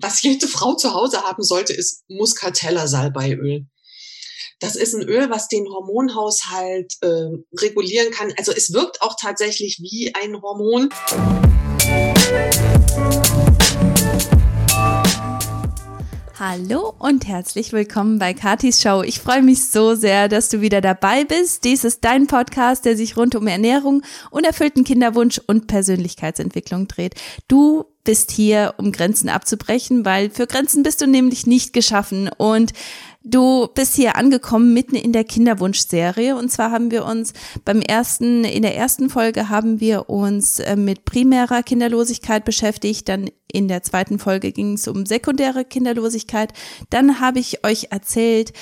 was jede Frau zu Hause haben sollte, ist Muscatella Salbeiöl. Das ist ein Öl, was den Hormonhaushalt äh, regulieren kann. Also es wirkt auch tatsächlich wie ein Hormon. Hallo und herzlich willkommen bei Katis Show. Ich freue mich so sehr, dass du wieder dabei bist. Dies ist dein Podcast, der sich rund um Ernährung, unerfüllten Kinderwunsch und Persönlichkeitsentwicklung dreht. Du bist hier, um Grenzen abzubrechen, weil für Grenzen bist du nämlich nicht geschaffen und Du bist hier angekommen mitten in der Kinderwunschserie. Und zwar haben wir uns beim ersten, in der ersten Folge haben wir uns äh, mit primärer Kinderlosigkeit beschäftigt, dann in der zweiten Folge ging es um sekundäre Kinderlosigkeit, dann habe ich euch erzählt,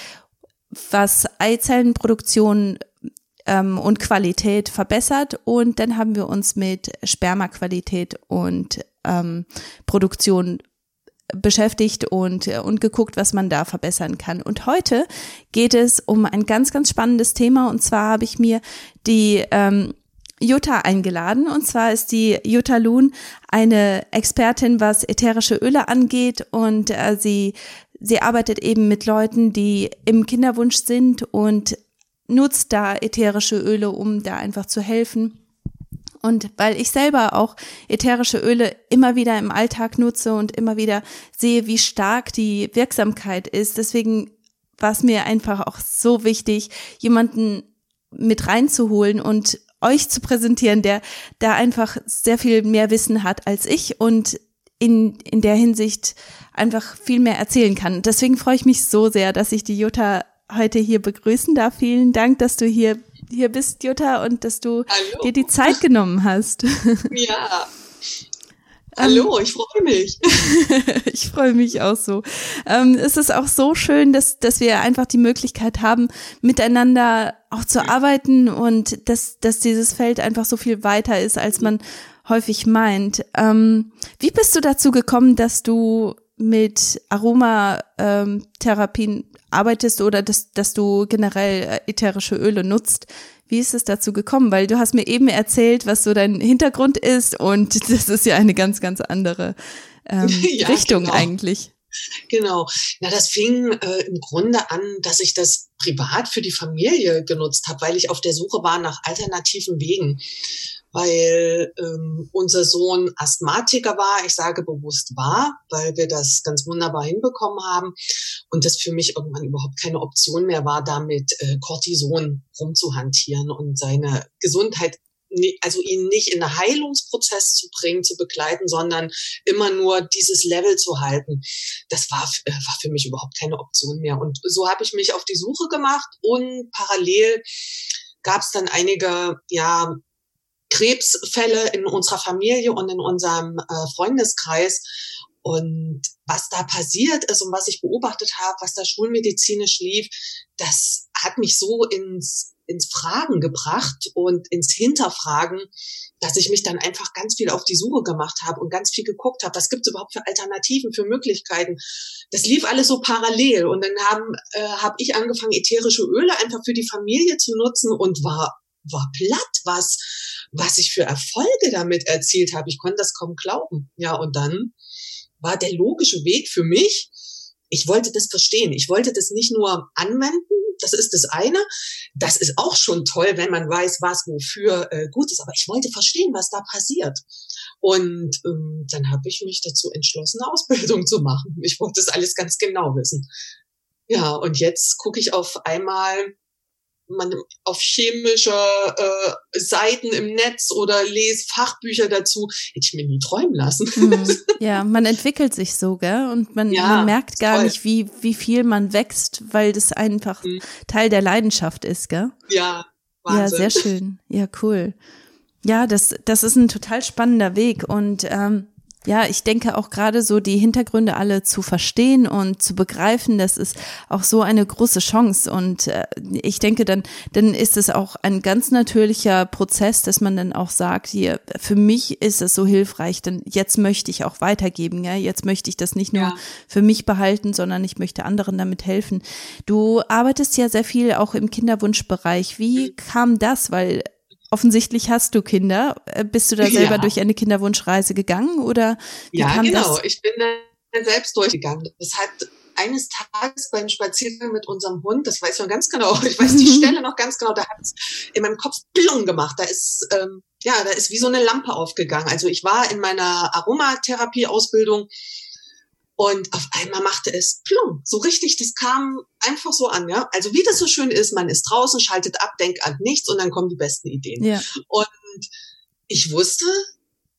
was Eizellenproduktion ähm, und Qualität verbessert. Und dann haben wir uns mit Spermaqualität und ähm, Produktion beschäftigt und, und geguckt, was man da verbessern kann. Und heute geht es um ein ganz, ganz spannendes Thema. Und zwar habe ich mir die ähm, Jutta eingeladen. Und zwar ist die Jutta Loon eine Expertin, was ätherische Öle angeht. Und äh, sie, sie arbeitet eben mit Leuten, die im Kinderwunsch sind und nutzt da ätherische Öle, um da einfach zu helfen. Und weil ich selber auch ätherische Öle immer wieder im Alltag nutze und immer wieder sehe, wie stark die Wirksamkeit ist, deswegen war es mir einfach auch so wichtig, jemanden mit reinzuholen und euch zu präsentieren, der da einfach sehr viel mehr Wissen hat als ich und in, in der Hinsicht einfach viel mehr erzählen kann. Deswegen freue ich mich so sehr, dass ich die Jutta heute hier begrüßen darf. Vielen Dank, dass du hier hier bist, Jutta, und dass du Hallo. dir die Zeit genommen hast. Ja. Hallo, ich freue mich. ich freue mich auch so. Ähm, es ist auch so schön, dass, dass wir einfach die Möglichkeit haben, miteinander auch zu arbeiten und dass, dass dieses Feld einfach so viel weiter ist, als man häufig meint. Ähm, wie bist du dazu gekommen, dass du mit Aromatherapien arbeitest oder dass, dass du generell äh, ätherische Öle nutzt. Wie ist es dazu gekommen? Weil du hast mir eben erzählt, was so dein Hintergrund ist und das ist ja eine ganz, ganz andere ähm, ja, Richtung genau. eigentlich. Genau. Na, das fing äh, im Grunde an, dass ich das privat für die Familie genutzt habe, weil ich auf der Suche war nach alternativen Wegen weil ähm, unser Sohn Asthmatiker war. Ich sage bewusst war, weil wir das ganz wunderbar hinbekommen haben und das für mich irgendwann überhaupt keine Option mehr war, damit äh, Cortison rumzuhantieren und seine Gesundheit also ihn nicht in einen Heilungsprozess zu bringen, zu begleiten, sondern immer nur dieses Level zu halten. Das war, äh, war für mich überhaupt keine Option mehr. Und so habe ich mich auf die Suche gemacht und parallel gab es dann einige ja Krebsfälle in unserer Familie und in unserem äh, Freundeskreis. Und was da passiert ist und was ich beobachtet habe, was da schulmedizinisch lief, das hat mich so ins, ins Fragen gebracht und ins Hinterfragen, dass ich mich dann einfach ganz viel auf die Suche gemacht habe und ganz viel geguckt habe, was gibt es überhaupt für Alternativen, für Möglichkeiten. Das lief alles so parallel und dann äh, habe ich angefangen, ätherische Öle einfach für die Familie zu nutzen und war war platt, was, was ich für Erfolge damit erzielt habe. Ich konnte das kaum glauben. Ja, und dann war der logische Weg für mich, ich wollte das verstehen. Ich wollte das nicht nur anwenden, das ist das eine. Das ist auch schon toll, wenn man weiß, was wofür äh, gut ist. Aber ich wollte verstehen, was da passiert. Und ähm, dann habe ich mich dazu entschlossen, eine Ausbildung zu machen. Ich wollte das alles ganz genau wissen. Ja, und jetzt gucke ich auf einmal man auf chemische äh, Seiten im Netz oder lese Fachbücher dazu, hätte ich mir nie träumen lassen. Mhm. Ja, man entwickelt sich so, gell? Und man, ja, man merkt gar toll. nicht, wie, wie viel man wächst, weil das einfach mhm. Teil der Leidenschaft ist, gell? Ja, Wahnsinn. Ja, sehr schön. Ja, cool. Ja, das, das ist ein total spannender Weg und ähm, ja, ich denke auch gerade so die Hintergründe alle zu verstehen und zu begreifen, das ist auch so eine große Chance. Und äh, ich denke, dann, dann ist es auch ein ganz natürlicher Prozess, dass man dann auch sagt, hier, für mich ist es so hilfreich, denn jetzt möchte ich auch weitergeben. Ja? Jetzt möchte ich das nicht nur ja. für mich behalten, sondern ich möchte anderen damit helfen. Du arbeitest ja sehr viel auch im Kinderwunschbereich. Wie mhm. kam das? Weil offensichtlich hast du Kinder. Äh, bist du da selber ja. durch eine Kinderwunschreise gegangen oder ja, genau. Das? Ich bin da selbst durchgegangen. Das hat eines Tages beim Spaziergang mit unserem Hund, das weiß man ganz genau, ich weiß die Stelle noch ganz genau, da hat es in meinem Kopf Plung gemacht. Da ist, ähm, ja, da ist wie so eine Lampe aufgegangen. Also ich war in meiner Aromatherapie-Ausbildung und auf einmal machte es plum, so richtig, das kam einfach so an, ja. Also wie das so schön ist, man ist draußen, schaltet ab, denkt an nichts und dann kommen die besten Ideen. Ja. Und ich wusste,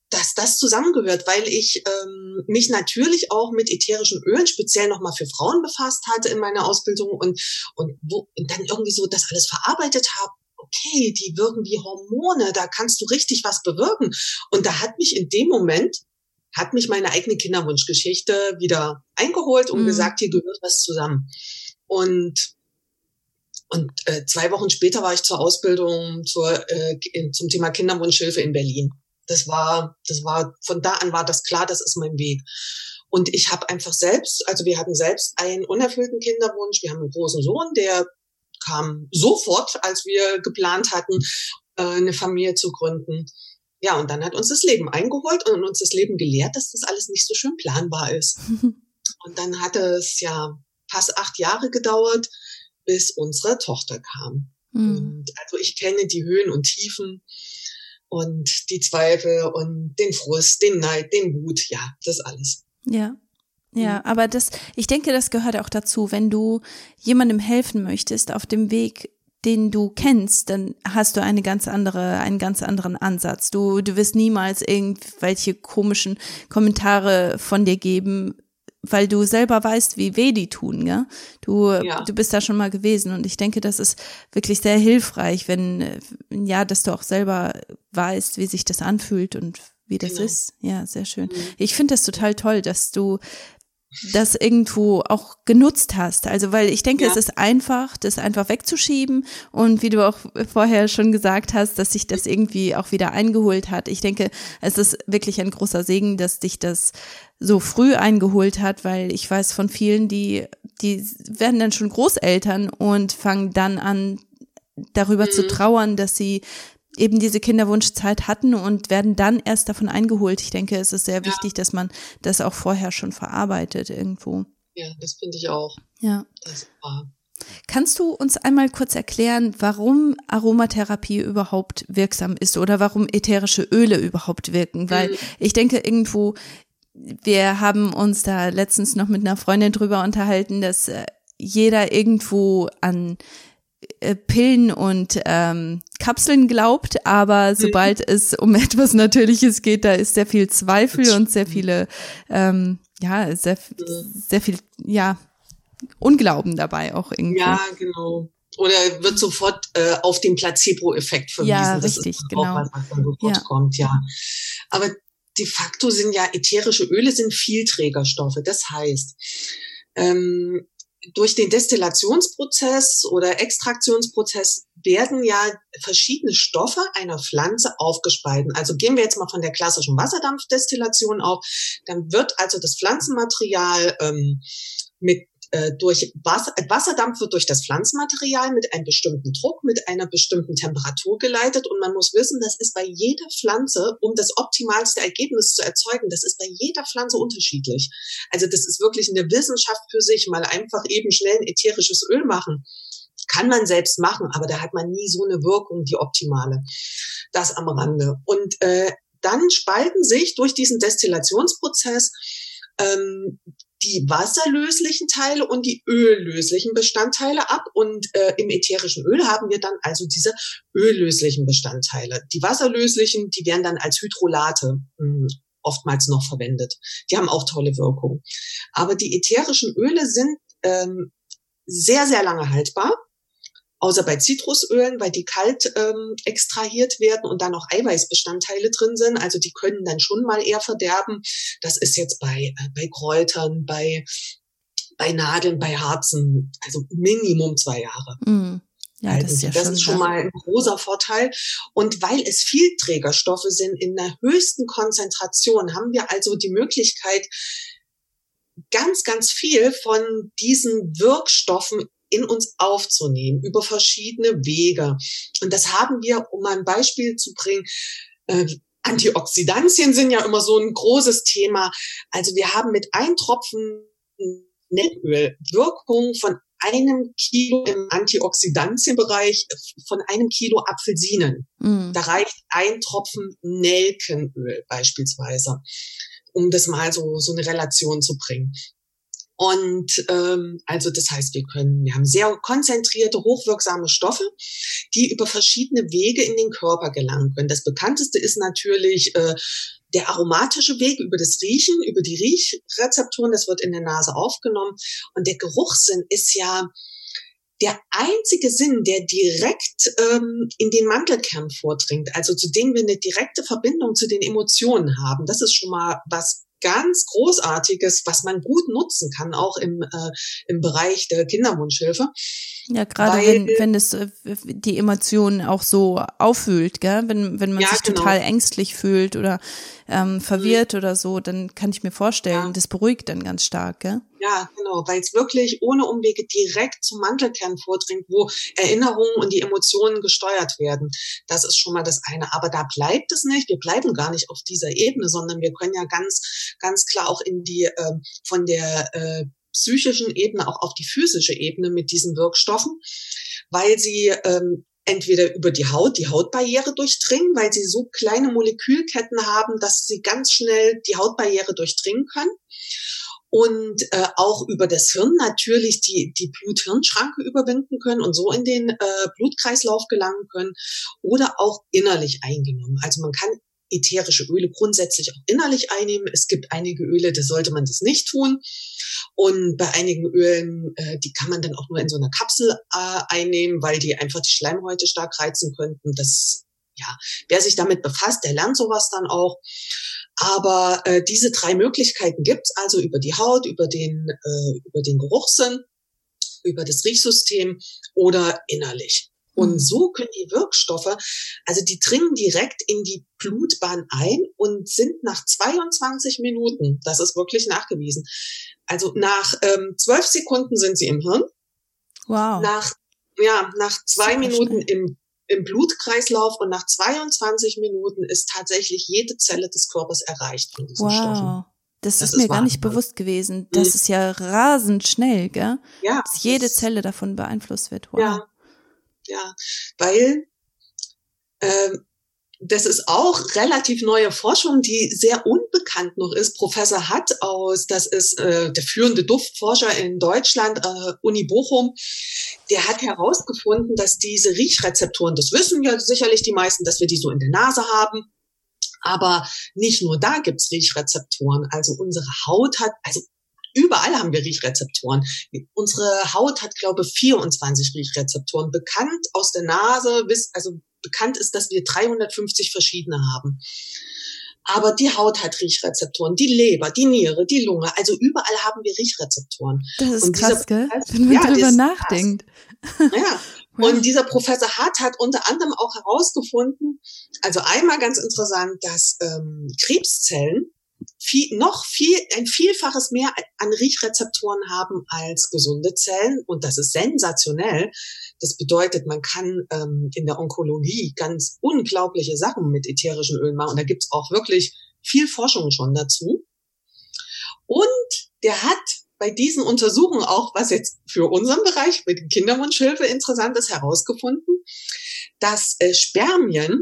dass das zusammengehört, weil ich ähm, mich natürlich auch mit ätherischen Ölen speziell nochmal für Frauen befasst hatte in meiner Ausbildung und, und, wo, und dann irgendwie so das alles verarbeitet habe. Okay, die wirken wie Hormone, da kannst du richtig was bewirken. Und da hat mich in dem Moment hat mich meine eigene Kinderwunschgeschichte wieder eingeholt und mhm. gesagt, hier gehört was zusammen. Und und äh, zwei Wochen später war ich zur Ausbildung zur, äh, zum Thema Kinderwunschhilfe in Berlin. Das war, das war, von da an war das klar, das ist mein Weg. Und ich habe einfach selbst, also wir hatten selbst einen unerfüllten Kinderwunsch. Wir haben einen großen Sohn, der kam sofort, als wir geplant hatten, äh, eine Familie zu gründen. Ja, und dann hat uns das Leben eingeholt und uns das Leben gelehrt, dass das alles nicht so schön planbar ist. und dann hat es ja fast acht Jahre gedauert, bis unsere Tochter kam. Mhm. Und also ich kenne die Höhen und Tiefen und die Zweifel und den Frust, den Neid, den Wut, ja, das alles. Ja. Ja, mhm. aber das, ich denke, das gehört auch dazu, wenn du jemandem helfen möchtest auf dem Weg den du kennst, dann hast du eine ganz andere, einen ganz anderen Ansatz. Du, du wirst niemals irgendwelche komischen Kommentare von dir geben, weil du selber weißt, wie weh die tun, ja. Du, ja. du bist da schon mal gewesen und ich denke, das ist wirklich sehr hilfreich, wenn, ja, dass du auch selber weißt, wie sich das anfühlt und wie das genau. ist. Ja, sehr schön. Mhm. Ich finde das total toll, dass du das irgendwo auch genutzt hast. Also, weil ich denke, ja. es ist einfach, das einfach wegzuschieben und wie du auch vorher schon gesagt hast, dass sich das irgendwie auch wieder eingeholt hat. Ich denke, es ist wirklich ein großer Segen, dass dich das so früh eingeholt hat, weil ich weiß von vielen, die, die werden dann schon Großeltern und fangen dann an, darüber mhm. zu trauern, dass sie eben diese Kinderwunschzeit hatten und werden dann erst davon eingeholt. Ich denke, es ist sehr wichtig, dass man das auch vorher schon verarbeitet irgendwo. Ja, das finde ich auch. Ja. Das war. Kannst du uns einmal kurz erklären, warum Aromatherapie überhaupt wirksam ist oder warum ätherische Öle überhaupt wirken? Weil mhm. ich denke irgendwo, wir haben uns da letztens noch mit einer Freundin drüber unterhalten, dass äh, jeder irgendwo an Pillen und ähm, Kapseln glaubt, aber mhm. sobald es um etwas Natürliches geht, da ist sehr viel Zweifel und sehr viele, ähm, ja, sehr, sehr viel, ja, Unglauben dabei auch irgendwie. Ja, genau. Oder wird sofort äh, auf den Placebo-Effekt verwiesen. Ja, richtig, genau. was, was dann sofort ja. kommt, ja. Aber de facto sind ja ätherische Öle sind Vielträgerstoffe. Das heißt, ähm, durch den Destillationsprozess oder Extraktionsprozess werden ja verschiedene Stoffe einer Pflanze aufgespalten. Also gehen wir jetzt mal von der klassischen Wasserdampfdestillation auf, dann wird also das Pflanzenmaterial ähm, mit äh, durch Wasser, äh, Wasserdampf wird durch das Pflanzenmaterial mit einem bestimmten Druck, mit einer bestimmten Temperatur geleitet und man muss wissen, das ist bei jeder Pflanze, um das optimalste Ergebnis zu erzeugen, das ist bei jeder Pflanze unterschiedlich. Also das ist wirklich eine Wissenschaft für sich, mal einfach eben schnell ein ätherisches Öl machen. Kann man selbst machen, aber da hat man nie so eine Wirkung, die optimale. Das am Rande. Und äh, dann spalten sich durch diesen Destillationsprozess ähm, die wasserlöslichen Teile und die öllöslichen Bestandteile ab. Und äh, im ätherischen Öl haben wir dann also diese öllöslichen Bestandteile. Die wasserlöslichen, die werden dann als Hydrolate mh, hm, oftmals noch verwendet. Die haben auch tolle Wirkung. Aber die ätherischen Öle sind ähm, sehr, sehr lange haltbar außer bei Zitrusölen, weil die kalt ähm, extrahiert werden und da noch Eiweißbestandteile drin sind. Also die können dann schon mal eher verderben. Das ist jetzt bei, äh, bei Kräutern, bei, bei Nadeln, bei Harzen, also Minimum zwei Jahre. Mm. Ja, das ist, ja das schon, ist schon mal ein großer Vorteil. Und weil es Vielträgerstoffe sind in der höchsten Konzentration, haben wir also die Möglichkeit, ganz, ganz viel von diesen Wirkstoffen in uns aufzunehmen über verschiedene Wege. Und das haben wir, um ein Beispiel zu bringen, äh, Antioxidantien sind ja immer so ein großes Thema. Also wir haben mit einem Tropfen Nelkenöl Wirkung von einem Kilo im Antioxidantienbereich von einem Kilo Apfelsinen. Mm. Da reicht ein Tropfen Nelkenöl beispielsweise, um das mal so, so eine Relation zu bringen. Und ähm, also das heißt, wir können, wir haben sehr konzentrierte, hochwirksame Stoffe, die über verschiedene Wege in den Körper gelangen können. Das bekannteste ist natürlich äh, der aromatische Weg über das Riechen, über die Riechrezeptoren, das wird in der Nase aufgenommen. Und der Geruchssinn ist ja der einzige Sinn, der direkt ähm, in den Mandelkern vordringt, also zu dem wir eine direkte Verbindung zu den Emotionen haben. Das ist schon mal was ganz Großartiges, was man gut nutzen kann, auch im, äh, im Bereich der Kinderwunschhilfe. Ja, gerade wenn, wenn es äh, die Emotionen auch so auffühlt, gell? Wenn, wenn man ja, sich genau. total ängstlich fühlt oder ähm, mhm. verwirrt mhm. oder so, dann kann ich mir vorstellen, ja. das beruhigt dann ganz stark, gell? Ja, genau, weil es wirklich ohne Umwege direkt zum Mantelkern vordringt, wo Erinnerungen und die Emotionen gesteuert werden. Das ist schon mal das eine. Aber da bleibt es nicht. Wir bleiben gar nicht auf dieser Ebene, sondern wir können ja ganz, ganz klar auch in die äh, von der äh, psychischen Ebene auch auf die physische Ebene mit diesen Wirkstoffen, weil sie ähm, entweder über die Haut die Hautbarriere durchdringen, weil sie so kleine Molekülketten haben, dass sie ganz schnell die Hautbarriere durchdringen können und äh, auch über das Hirn natürlich die, die Blut-Hirn-Schranke überwinden können und so in den äh, Blutkreislauf gelangen können oder auch innerlich eingenommen. Also man kann ätherische Öle grundsätzlich auch innerlich einnehmen. Es gibt einige Öle, da sollte man das nicht tun. Und bei einigen Ölen, äh, die kann man dann auch nur in so einer Kapsel äh, einnehmen, weil die einfach die Schleimhäute stark reizen könnten. Das, ja, wer sich damit befasst, der lernt sowas dann auch. Aber äh, diese drei Möglichkeiten gibt's also über die Haut, über den, äh, über den Geruchssinn, über das Riechsystem oder innerlich. Und mhm. so können die Wirkstoffe, also die dringen direkt in die Blutbahn ein und sind nach 22 Minuten, das ist wirklich nachgewiesen, also nach ähm, 12 Sekunden sind sie im Hirn. Wow. Nach, ja, nach zwei Minuten im, im Blutkreislauf und nach 22 Minuten ist tatsächlich jede Zelle des Körpers erreicht von diesen wow. Stoffen. Das, das ist mir gar nicht bewusst gewesen. Das mhm. ist ja rasend schnell, gell? Ja. Dass jede Zelle davon beeinflusst wird. Wow. Ja, ja, weil ähm, das ist auch relativ neue Forschung, die sehr unbekannt noch ist. Professor Hatt aus, das ist äh, der führende Duftforscher in Deutschland, äh, Uni Bochum, der hat herausgefunden, dass diese Riechrezeptoren, das wissen ja sicherlich die meisten, dass wir die so in der Nase haben. Aber nicht nur da gibt's Riechrezeptoren. Also unsere Haut hat, also Überall haben wir Riechrezeptoren. Unsere Haut hat, glaube ich, 24 Riechrezeptoren. Bekannt aus der Nase, also bekannt ist, dass wir 350 verschiedene haben. Aber die Haut hat Riechrezeptoren, die Leber, die Niere, die Lunge. Also überall haben wir Riechrezeptoren. Das ist und krass, gell? Wenn man ja, drüber nachdenkt. Ja. Und dieser Professor Hart hat unter anderem auch herausgefunden, also einmal ganz interessant, dass ähm, Krebszellen viel, noch viel, ein Vielfaches mehr an Riechrezeptoren haben als gesunde Zellen. Und das ist sensationell. Das bedeutet, man kann ähm, in der Onkologie ganz unglaubliche Sachen mit ätherischen Ölen machen. Und da gibt's auch wirklich viel Forschung schon dazu. Und der hat bei diesen Untersuchungen auch, was jetzt für unseren Bereich mit Kinderwunschhilfe interessant ist, herausgefunden, dass äh, Spermien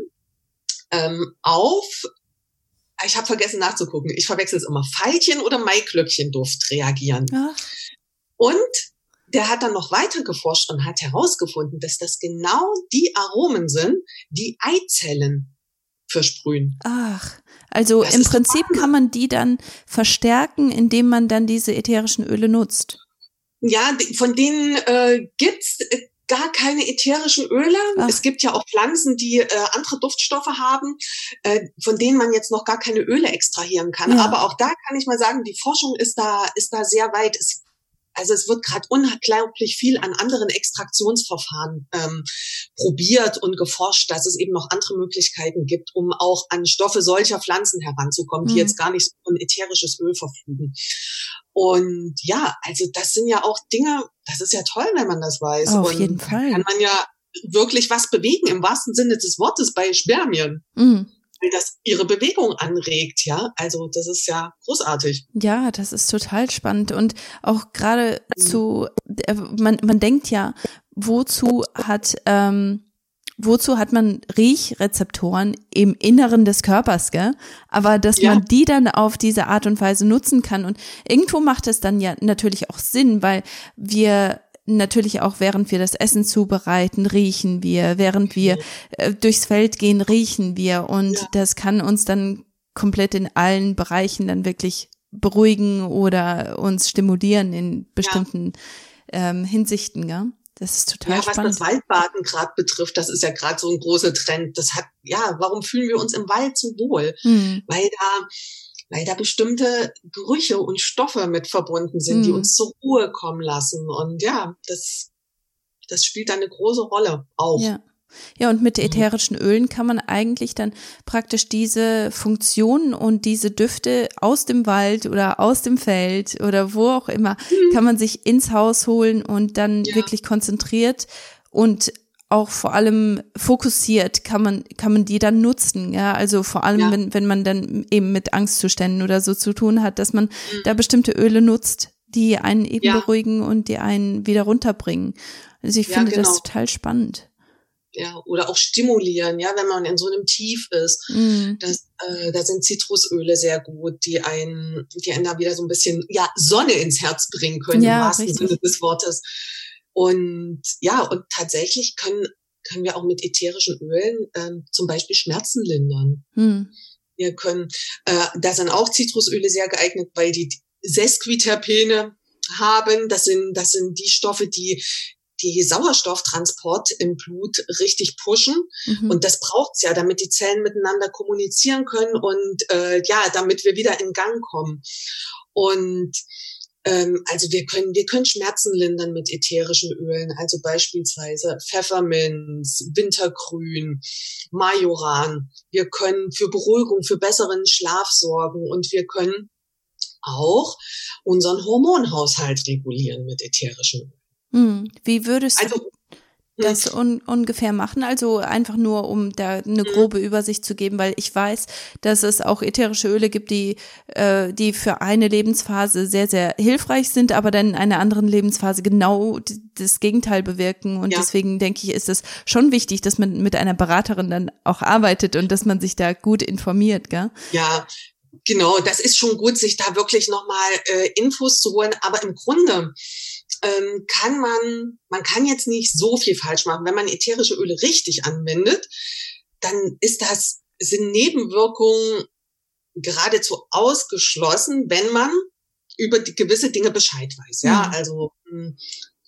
ähm, auf ich habe vergessen nachzugucken. Ich verwechsel es immer. Veilchen oder Maiglöckchenduft reagieren. Ach. Und der hat dann noch weiter geforscht und hat herausgefunden, dass das genau die Aromen sind, die Eizellen versprühen. Ach, also das im Prinzip kann man die dann verstärken, indem man dann diese ätherischen Öle nutzt. Ja, von denen äh, gibt's äh, gar keine ätherischen Öle. Ach. Es gibt ja auch Pflanzen, die äh, andere Duftstoffe haben, äh, von denen man jetzt noch gar keine Öle extrahieren kann. Ja. Aber auch da kann ich mal sagen, die Forschung ist da ist da sehr weit. Es also es wird gerade unglaublich viel an anderen Extraktionsverfahren ähm, probiert und geforscht, dass es eben noch andere Möglichkeiten gibt, um auch an Stoffe solcher Pflanzen heranzukommen, mhm. die jetzt gar nicht so ein ätherisches Öl verfügen. Und ja, also das sind ja auch Dinge, das ist ja toll, wenn man das weiß. Auf und jeden Fall. Kann man ja wirklich was bewegen im wahrsten Sinne des Wortes bei Spermien. Mhm. weil das ihre Bewegung anregt, ja. Also das ist ja großartig. Ja, das ist total spannend und auch gerade mhm. zu, äh, man, man denkt ja, wozu hat ähm, wozu hat man Riechrezeptoren im Inneren des Körpers, gell? Aber dass ja. man die dann auf diese Art und Weise nutzen kann und irgendwo macht es dann ja natürlich auch Sinn, weil wir natürlich auch während wir das Essen zubereiten, riechen wir, während wir äh, durchs Feld gehen, riechen wir und ja. das kann uns dann komplett in allen Bereichen dann wirklich beruhigen oder uns stimulieren in bestimmten ja. ähm, Hinsichten, gell? Das ist total ja, spannend. was das Waldbaden gerade betrifft, das ist ja gerade so ein großer Trend. Das hat, ja, warum fühlen wir uns im Wald so wohl? Mhm. Weil da, weil da bestimmte Gerüche und Stoffe mit verbunden sind, mhm. die uns zur Ruhe kommen lassen. Und ja, das, das spielt da eine große Rolle auch. Ja. Ja, und mit mhm. ätherischen Ölen kann man eigentlich dann praktisch diese Funktionen und diese Düfte aus dem Wald oder aus dem Feld oder wo auch immer, mhm. kann man sich ins Haus holen und dann ja. wirklich konzentriert und auch vor allem fokussiert kann man kann man die dann nutzen ja also vor allem ja. wenn wenn man dann eben mit Angstzuständen oder so zu tun hat dass man mhm. da bestimmte Öle nutzt die einen eben ja. beruhigen und die einen wieder runterbringen also ich finde genau. das total spannend ja, oder auch stimulieren, ja, wenn man in so einem Tief ist. Mhm. Das, äh, da sind Zitrusöle sehr gut, die einen, die einen da wieder so ein bisschen, ja, Sonne ins Herz bringen können, ja, im wahrsten richtig. Sinne des Wortes. Und ja, und tatsächlich können, können wir auch mit ätherischen Ölen ähm, zum Beispiel Schmerzen lindern. Mhm. Wir können, äh, da sind auch Zitrusöle sehr geeignet, weil die Sesquiterpene haben. Das sind, das sind die Stoffe, die die Sauerstofftransport im Blut richtig pushen. Mhm. Und das braucht's ja, damit die Zellen miteinander kommunizieren können und äh, ja, damit wir wieder in Gang kommen. Und ähm, also wir können, wir können Schmerzen lindern mit ätherischen Ölen, also beispielsweise Pfefferminz, Wintergrün, Majoran. Wir können für Beruhigung, für besseren Schlaf sorgen und wir können auch unseren Hormonhaushalt regulieren mit ätherischen Ölen. Hm. Wie würdest also, du das hm. un ungefähr machen? Also einfach nur, um da eine hm. grobe Übersicht zu geben, weil ich weiß, dass es auch ätherische Öle gibt, die, äh, die für eine Lebensphase sehr, sehr hilfreich sind, aber dann in einer anderen Lebensphase genau das Gegenteil bewirken. Und ja. deswegen denke ich, ist es schon wichtig, dass man mit einer Beraterin dann auch arbeitet und dass man sich da gut informiert, gell? Ja, Genau, das ist schon gut, sich da wirklich nochmal äh, Infos zu holen. Aber im Grunde ähm, kann man, man kann jetzt nicht so viel falsch machen. Wenn man ätherische Öle richtig anwendet, dann ist das, sind Nebenwirkungen geradezu ausgeschlossen, wenn man über die gewisse Dinge Bescheid weiß. Ja, mhm. also hm,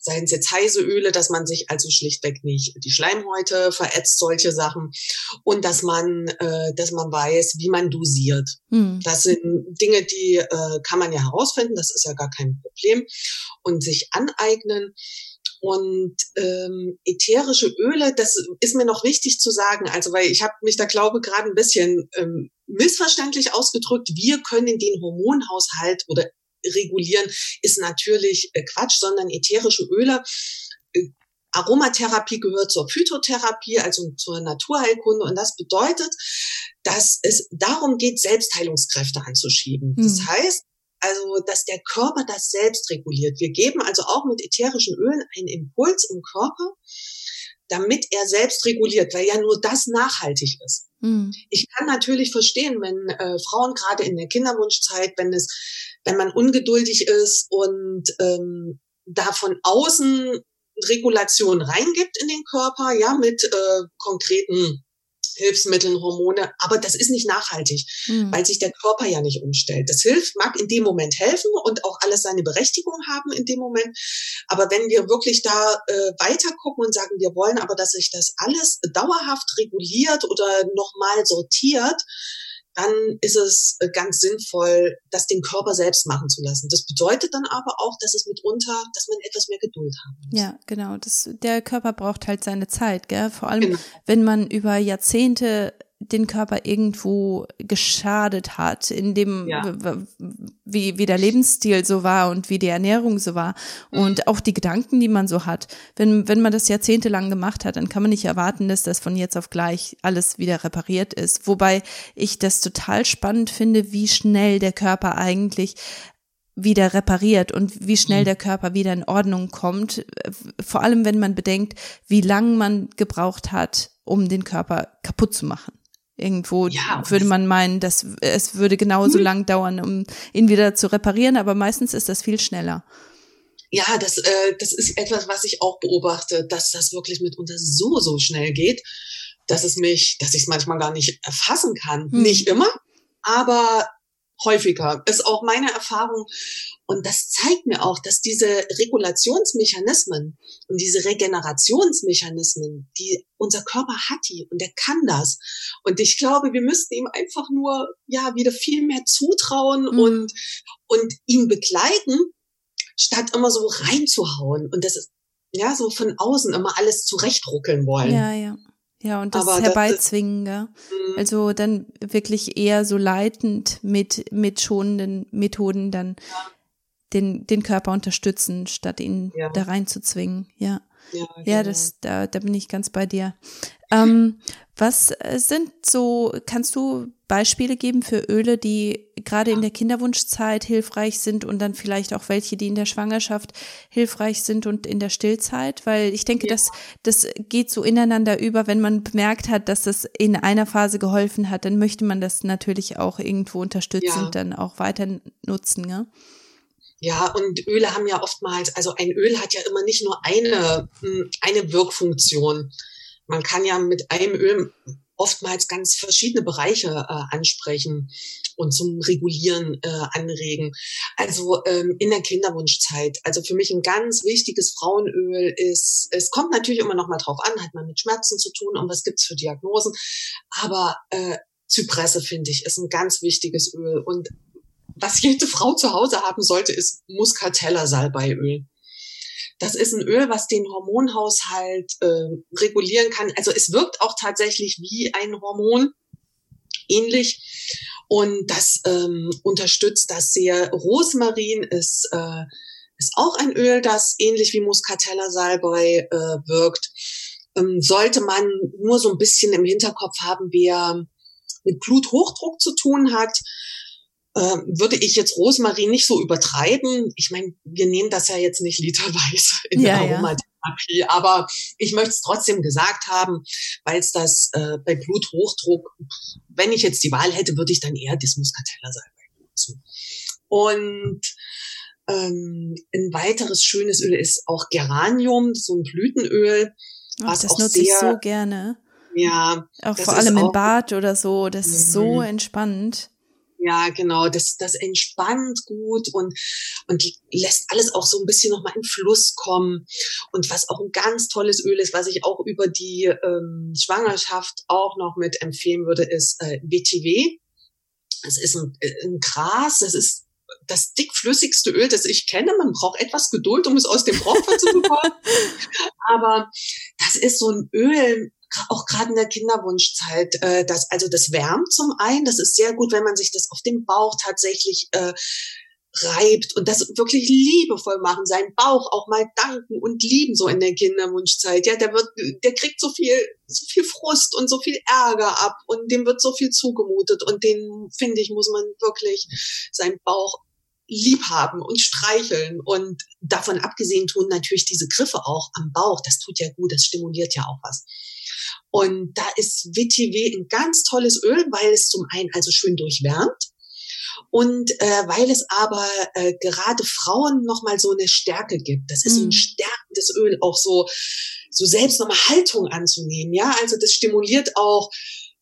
seien es jetzt heiße Öle, dass man sich also schlichtweg nicht die Schleimhäute verätzt, solche Sachen. Und dass man, äh, dass man weiß, wie man dosiert. Mhm. Das sind Dinge, die äh, kann man ja herausfinden, das ist ja gar kein Problem. Und sich aneignen. Und ähm, ätherische Öle, das ist mir noch wichtig zu sagen, also weil ich habe mich da glaube gerade ein bisschen ähm, missverständlich ausgedrückt. Wir können den Hormonhaushalt oder regulieren, ist natürlich äh, Quatsch, sondern ätherische Öle. Äh, Aromatherapie gehört zur Phytotherapie, also zur Naturheilkunde. Und das bedeutet, dass es darum geht, Selbstheilungskräfte anzuschieben. Mhm. Das heißt, also, dass der Körper das selbst reguliert. Wir geben also auch mit ätherischen Ölen einen Impuls im Körper, damit er selbst reguliert, weil ja nur das nachhaltig ist. Mhm. Ich kann natürlich verstehen, wenn äh, Frauen gerade in der Kinderwunschzeit, wenn es wenn man ungeduldig ist und ähm, da von außen Regulation reingibt in den Körper, ja, mit äh, konkreten Hilfsmitteln, Hormone, aber das ist nicht nachhaltig, mhm. weil sich der Körper ja nicht umstellt. Das hilft, mag in dem Moment helfen und auch alles seine Berechtigung haben in dem Moment. Aber wenn wir wirklich da äh, weiter gucken und sagen, wir wollen aber, dass sich das alles dauerhaft reguliert oder nochmal sortiert, dann ist es äh, ganz sinnvoll, das den Körper selbst machen zu lassen. Das bedeutet dann aber auch, dass es mitunter, dass man etwas mehr Geduld haben muss. Ja, genau. Das, der Körper braucht halt seine Zeit, gell? Vor allem, genau. wenn man über Jahrzehnte den Körper irgendwo geschadet hat, in dem, ja. wie, wie der Lebensstil so war und wie die Ernährung so war und mhm. auch die Gedanken, die man so hat. Wenn, wenn man das jahrzehntelang gemacht hat, dann kann man nicht erwarten, dass das von jetzt auf gleich alles wieder repariert ist. Wobei ich das total spannend finde, wie schnell der Körper eigentlich wieder repariert und wie schnell mhm. der Körper wieder in Ordnung kommt. Vor allem, wenn man bedenkt, wie lang man gebraucht hat, um den Körper kaputt zu machen. Irgendwo ja, würde man meinen, dass es würde genauso mhm. lang dauern, um ihn wieder zu reparieren, aber meistens ist das viel schneller. Ja, das, äh, das ist etwas, was ich auch beobachte, dass das wirklich mitunter so, so schnell geht, dass es mich, dass ich es manchmal gar nicht erfassen kann. Mhm. Nicht immer, aber häufiger. Ist auch meine Erfahrung. Und das zeigt mir auch, dass diese Regulationsmechanismen und diese Regenerationsmechanismen, die unser Körper hat die und der kann das. Und ich glaube, wir müssten ihm einfach nur, ja, wieder viel mehr zutrauen mhm. und, und ihn begleiten, statt immer so reinzuhauen. Und das ist, ja, so von außen immer alles zurechtruckeln wollen. Ja, ja. Ja, und das Aber herbeizwingen, das, mhm. Also dann wirklich eher so leitend mit, mit schonenden Methoden dann ja. Den, den Körper unterstützen, statt ihn ja. da reinzuzwingen. Ja. Ja, genau. ja, das, da, da bin ich ganz bei dir. Ähm, was sind so, kannst du Beispiele geben für Öle, die gerade in der Kinderwunschzeit hilfreich sind und dann vielleicht auch welche, die in der Schwangerschaft hilfreich sind und in der Stillzeit? Weil ich denke, ja. das, das geht so ineinander über. Wenn man bemerkt hat, dass das in einer Phase geholfen hat, dann möchte man das natürlich auch irgendwo unterstützen ja. dann auch weiter nutzen. Ja? Ja, und Öle haben ja oftmals, also ein Öl hat ja immer nicht nur eine, hm, eine Wirkfunktion. Man kann ja mit einem Öl oftmals ganz verschiedene Bereiche äh, ansprechen und zum Regulieren äh, anregen. Also ähm, in der Kinderwunschzeit. Also für mich ein ganz wichtiges Frauenöl ist, es kommt natürlich immer noch mal drauf an, hat man mit Schmerzen zu tun und was gibt's für Diagnosen. Aber äh, Zypresse, finde ich, ist ein ganz wichtiges Öl. Und was jede Frau zu Hause haben sollte, ist Muscatella-Salbeiöl. Das ist ein Öl, was den Hormonhaushalt äh, regulieren kann. Also es wirkt auch tatsächlich wie ein Hormon, ähnlich. Und das ähm, unterstützt das sehr. Rosmarin ist, äh, ist auch ein Öl, das ähnlich wie Muscatella-Salbei äh, wirkt. Ähm, sollte man nur so ein bisschen im Hinterkopf haben, wer mit Bluthochdruck zu tun hat, würde ich jetzt Rosmarin nicht so übertreiben. Ich meine, wir nehmen das ja jetzt nicht literweise in ja, der Aromatherapie, ja. aber ich möchte es trotzdem gesagt haben, weil es das äh, bei Bluthochdruck, wenn ich jetzt die Wahl hätte, würde ich dann eher das Muscatella-Salbei benutzen. Und ähm, ein weiteres schönes Öl ist auch Geranium, so ein Blütenöl. Ach, was das auch nutze sehr, ich so gerne. Ja. Auch vor allem im Bad oder so, das ist so mhm. Ja, genau. Das, das entspannt gut und, und lässt alles auch so ein bisschen nochmal in Fluss kommen. Und was auch ein ganz tolles Öl ist, was ich auch über die ähm, Schwangerschaft auch noch mit empfehlen würde, ist äh, BTW. Das ist ein, äh, ein Gras, das ist das dickflüssigste Öl, das ich kenne. Man braucht etwas Geduld, um es aus dem Brockfeld zu bekommen. Aber das ist so ein Öl, auch gerade in der Kinderwunschzeit, äh, das, also das wärmt zum einen, das ist sehr gut, wenn man sich das auf dem Bauch tatsächlich äh, reibt und das wirklich liebevoll machen, seinen Bauch auch mal danken und lieben so in der Kinderwunschzeit. Ja, der wird, der kriegt so viel, so viel Frust und so viel Ärger ab und dem wird so viel zugemutet und den finde ich muss man wirklich seinen Bauch lieb haben und streicheln und davon abgesehen tun natürlich diese Griffe auch am Bauch. Das tut ja gut, das stimuliert ja auch was. Und da ist WTW ein ganz tolles Öl, weil es zum einen also schön durchwärmt und äh, weil es aber äh, gerade Frauen nochmal so eine Stärke gibt. Das ist so ein mhm. stärkendes Öl, auch so, so selbst nochmal Haltung anzunehmen. Ja, also das stimuliert auch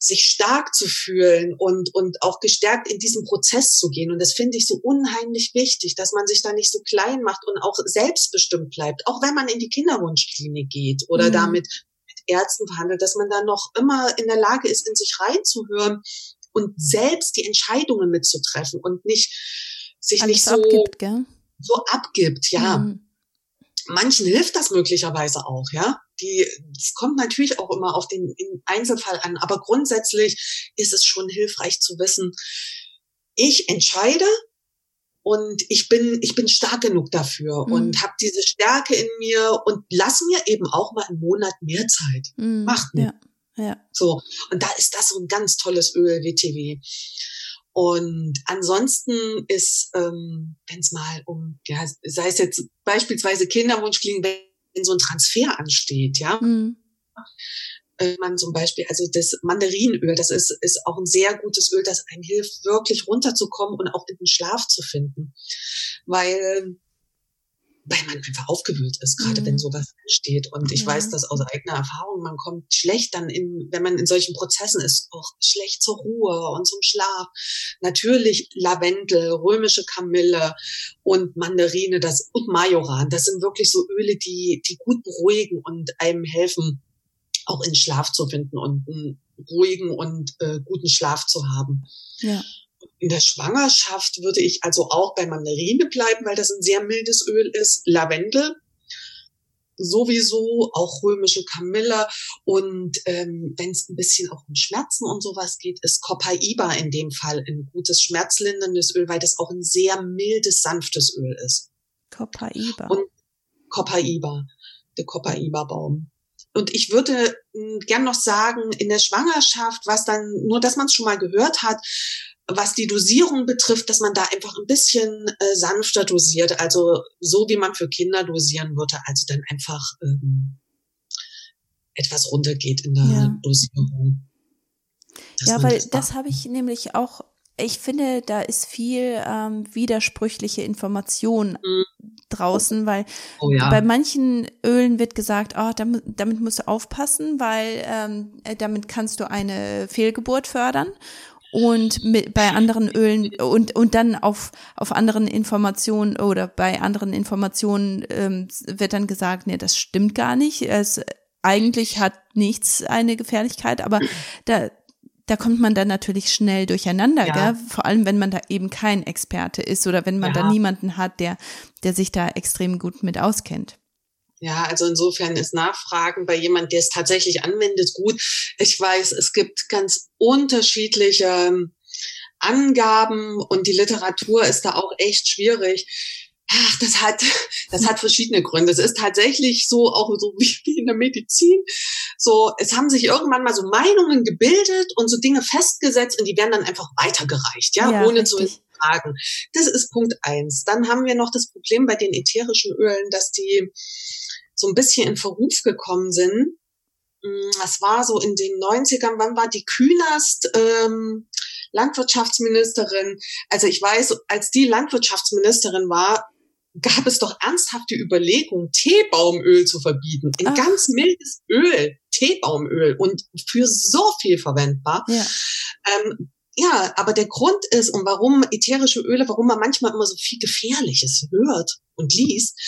sich stark zu fühlen und, und auch gestärkt in diesen Prozess zu gehen. Und das finde ich so unheimlich wichtig, dass man sich da nicht so klein macht und auch selbstbestimmt bleibt, auch wenn man in die Kinderwunschklinik geht oder mhm. damit Ärzten verhandelt, dass man da noch immer in der Lage ist, in sich reinzuhören und selbst die Entscheidungen mitzutreffen und nicht sich Alles nicht so abgibt, gell? so abgibt, ja. Mhm. manchen hilft das möglicherweise auch, ja. Die, es kommt natürlich auch immer auf den Einzelfall an, aber grundsätzlich ist es schon hilfreich zu wissen, ich entscheide und ich bin ich bin stark genug dafür mhm. und habe diese Stärke in mir und lass mir eben auch mal einen Monat mehr Zeit. Mhm. Macht nicht. Ja, ja. So und da ist das so ein ganz tolles Öl WTW. Und ansonsten ist, ähm, wenn es mal um, ja, sei es jetzt beispielsweise Kinderwunschkliniken, wenn so ein Transfer ansteht, ja, mhm. Äh, man zum Beispiel, also das Mandarinöl, das ist, ist auch ein sehr gutes Öl, das einem hilft, wirklich runterzukommen und auch in den Schlaf zu finden. Weil weil man einfach aufgewühlt ist, gerade mhm. wenn sowas steht. Und ich ja. weiß das aus eigener Erfahrung, man kommt schlecht dann in, wenn man in solchen Prozessen ist, auch schlecht zur Ruhe und zum Schlaf. Natürlich Lavendel, römische Kamille und Mandarine, das und Majoran, das sind wirklich so Öle, die, die gut beruhigen und einem helfen, auch in Schlaf zu finden und einen ruhigen und äh, guten Schlaf zu haben. Ja. In der Schwangerschaft würde ich also auch bei Mandarine bleiben, weil das ein sehr mildes Öl ist. Lavendel sowieso, auch römische Kamille und ähm, wenn es ein bisschen auch um Schmerzen und sowas geht, ist Copaiba in dem Fall ein gutes schmerzlinderndes Öl, weil das auch ein sehr mildes, sanftes Öl ist. Copaiba. Und Copaiba, der Copaiba-Baum. Und ich würde hm, gern noch sagen, in der Schwangerschaft, was dann, nur dass man es schon mal gehört hat, was die Dosierung betrifft, dass man da einfach ein bisschen äh, sanfter dosiert, also so wie man für Kinder dosieren würde, also dann einfach ähm, etwas runtergeht in der ja. Dosierung. Ja, weil das, das habe ich nämlich auch, ich finde, da ist viel ähm, widersprüchliche Information mhm. draußen, weil oh, ja. bei manchen Ölen wird gesagt, oh, damit, damit musst du aufpassen, weil ähm, äh, damit kannst du eine Fehlgeburt fördern und mit, bei anderen Ölen und und dann auf auf anderen Informationen oder bei anderen Informationen ähm, wird dann gesagt, nee, das stimmt gar nicht. Es eigentlich hat nichts eine Gefährlichkeit, aber da da kommt man dann natürlich schnell durcheinander, ja. gell? vor allem wenn man da eben kein Experte ist oder wenn man ja. da niemanden hat, der der sich da extrem gut mit auskennt. Ja, also insofern ist Nachfragen bei jemand, der es tatsächlich anwendet, gut. Ich weiß, es gibt ganz unterschiedliche ähm, Angaben und die Literatur ist da auch echt schwierig. Ach, das hat, das hat verschiedene Gründe. Es ist tatsächlich so, auch so wie in der Medizin. So, es haben sich irgendwann mal so Meinungen gebildet und so Dinge festgesetzt und die werden dann einfach weitergereicht, ja, ja ohne richtig. zu fragen. Das ist Punkt eins. Dann haben wir noch das Problem bei den ätherischen Ölen, dass die so ein bisschen in Verruf gekommen sind. Das mm, war so in den 90ern, wann war die Künast ähm, Landwirtschaftsministerin? Also ich weiß, als die Landwirtschaftsministerin war, gab es doch ernsthafte Überlegungen, Teebaumöl zu verbieten. Ein Ach. ganz mildes Öl, Teebaumöl und für so viel verwendbar. Ja. Ähm, ja, aber der Grund ist, und warum ätherische Öle, warum man manchmal immer so viel Gefährliches hört und liest,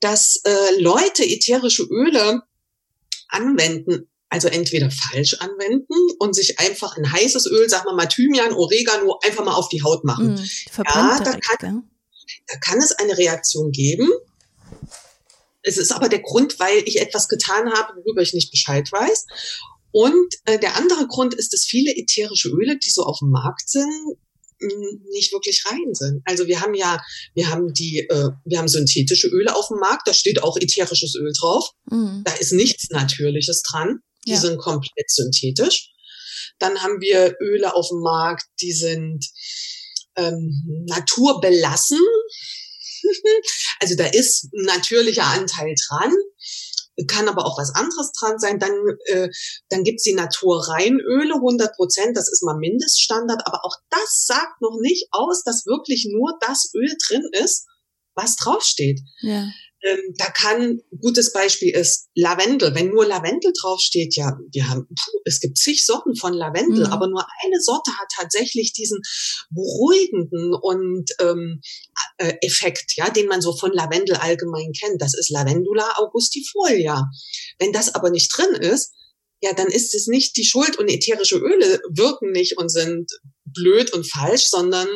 dass äh, Leute ätherische Öle anwenden, also entweder falsch anwenden und sich ein heißes Öl, sag mal mal Thymian, Oregano, einfach mal auf die Haut machen. Mm, ja, da kann, da kann es eine Reaktion geben. Es ist aber der Grund, weil ich etwas getan habe, worüber ich nicht Bescheid weiß. Und äh, der andere Grund ist, dass viele ätherische Öle, die so auf dem Markt sind, nicht wirklich rein sind. Also wir haben ja, wir haben die, äh, wir haben synthetische Öle auf dem Markt, da steht auch ätherisches Öl drauf. Mhm. Da ist nichts Natürliches dran. Die ja. sind komplett synthetisch. Dann haben wir Öle auf dem Markt, die sind ähm, naturbelassen. also da ist ein natürlicher Anteil dran kann aber auch was anderes dran sein. Dann, äh, dann gibt's die Naturreinöle, 100 Prozent, das ist mal Mindeststandard, aber auch das sagt noch nicht aus, dass wirklich nur das Öl drin ist, was draufsteht. Ja. Ähm, da kann, gutes Beispiel ist Lavendel. Wenn nur Lavendel draufsteht, ja, wir haben, puh, es gibt zig Sorten von Lavendel, mhm. aber nur eine Sorte hat tatsächlich diesen beruhigenden und ähm, äh, Effekt, ja, den man so von Lavendel allgemein kennt. Das ist Lavendula augustifolia. Wenn das aber nicht drin ist, ja, dann ist es nicht die Schuld und ätherische Öle wirken nicht und sind blöd und falsch, sondern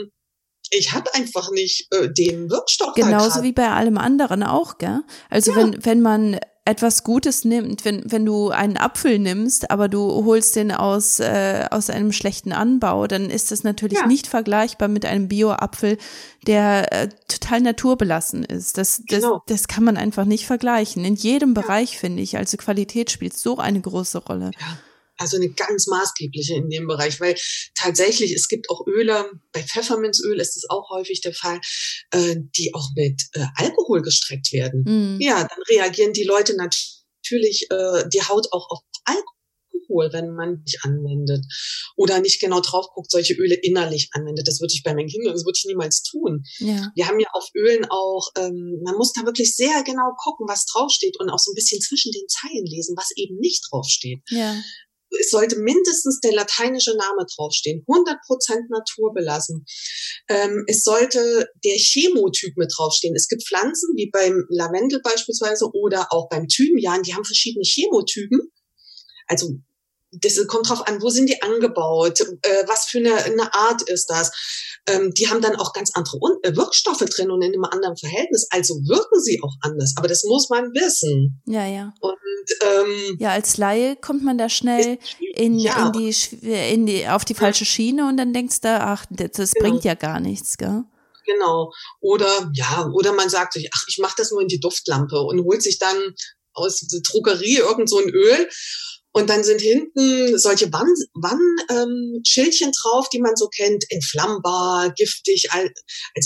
ich habe einfach nicht äh, den Wirkstoff. Genauso wie bei allem anderen auch, gell? Also ja. wenn, wenn man etwas Gutes nimmt, wenn, wenn du einen Apfel nimmst, aber du holst den aus, äh, aus einem schlechten Anbau, dann ist das natürlich ja. nicht vergleichbar mit einem Bio-Apfel, der äh, total naturbelassen ist. Das, das, genau. das kann man einfach nicht vergleichen. In jedem ja. Bereich, finde ich. Also Qualität spielt so eine große Rolle. Ja also eine ganz maßgebliche in dem Bereich, weil tatsächlich es gibt auch Öle, bei Pfefferminzöl ist es auch häufig der Fall, äh, die auch mit äh, Alkohol gestreckt werden. Mm. Ja, dann reagieren die Leute natürlich äh, die Haut auch auf Alkohol, wenn man nicht anwendet oder nicht genau drauf guckt, solche Öle innerlich anwendet. Das würde ich bei meinen Kindern, das würde ich niemals tun. Ja. Wir haben ja auf Ölen auch, ähm, man muss da wirklich sehr genau gucken, was draufsteht und auch so ein bisschen zwischen den Zeilen lesen, was eben nicht draufsteht. Ja es sollte mindestens der lateinische Name draufstehen, 100% naturbelassen. Ähm, es sollte der Chemotyp mit draufstehen. Es gibt Pflanzen, wie beim Lavendel beispielsweise oder auch beim Thymian, die haben verschiedene Chemotypen. Also das kommt drauf an, wo sind die angebaut, äh, was für eine, eine Art ist das. Ähm, die haben dann auch ganz andere äh, Wirkstoffe drin und in einem anderen Verhältnis. Also wirken sie auch anders. Aber das muss man wissen. Ja, ja. Und ähm, ja, als Laie kommt man da schnell in, ja. in, die, in die, auf die falsche Schiene und dann denkst du, ach, das, das genau. bringt ja gar nichts, gell? Genau. Oder ja, oder man sagt sich, ach, ich mache das nur in die Duftlampe und holt sich dann aus der Drogerie irgend so ein Öl und dann sind hinten solche Wann-Schildchen ähm, drauf, die man so kennt, entflammbar, giftig. Also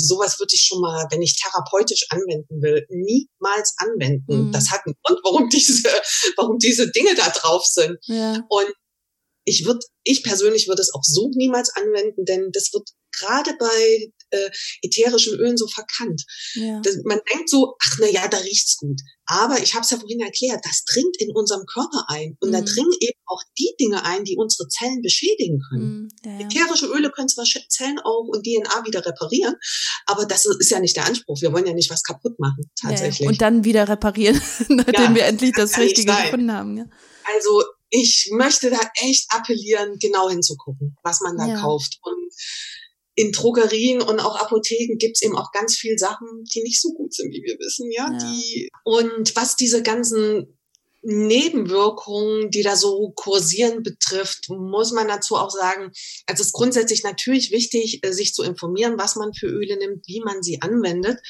sowas würde ich schon mal, wenn ich therapeutisch anwenden will, niemals anwenden. Mhm. Das hat einen Grund, warum diese, warum diese Dinge da drauf sind. Ja. Und ich würde, ich persönlich würde es auch so niemals anwenden, denn das wird gerade bei äh, ätherischen Ölen so verkannt. Ja. Das, man denkt so, ach na ja, da riecht's gut. Aber ich habe es ja vorhin erklärt, das dringt in unserem Körper ein und mhm. da dringen eben auch die Dinge ein, die unsere Zellen beschädigen können. Mhm, ja, ja. Ätherische Öle können zwar Zellen auch und DNA wieder reparieren, aber das ist ja nicht der Anspruch. Wir wollen ja nicht was kaputt machen tatsächlich. und dann wieder reparieren, nachdem wir endlich das, das Richtige gefunden haben. Also ich möchte da echt appellieren, genau hinzugucken, was man da kauft und in Drogerien und auch Apotheken gibt's eben auch ganz viel Sachen, die nicht so gut sind, wie wir wissen, ja. ja. Die, und was diese ganzen Nebenwirkungen, die da so kursieren betrifft, muss man dazu auch sagen, also es ist grundsätzlich natürlich wichtig, äh, sich zu informieren, was man für Öle nimmt, wie man sie anwendet.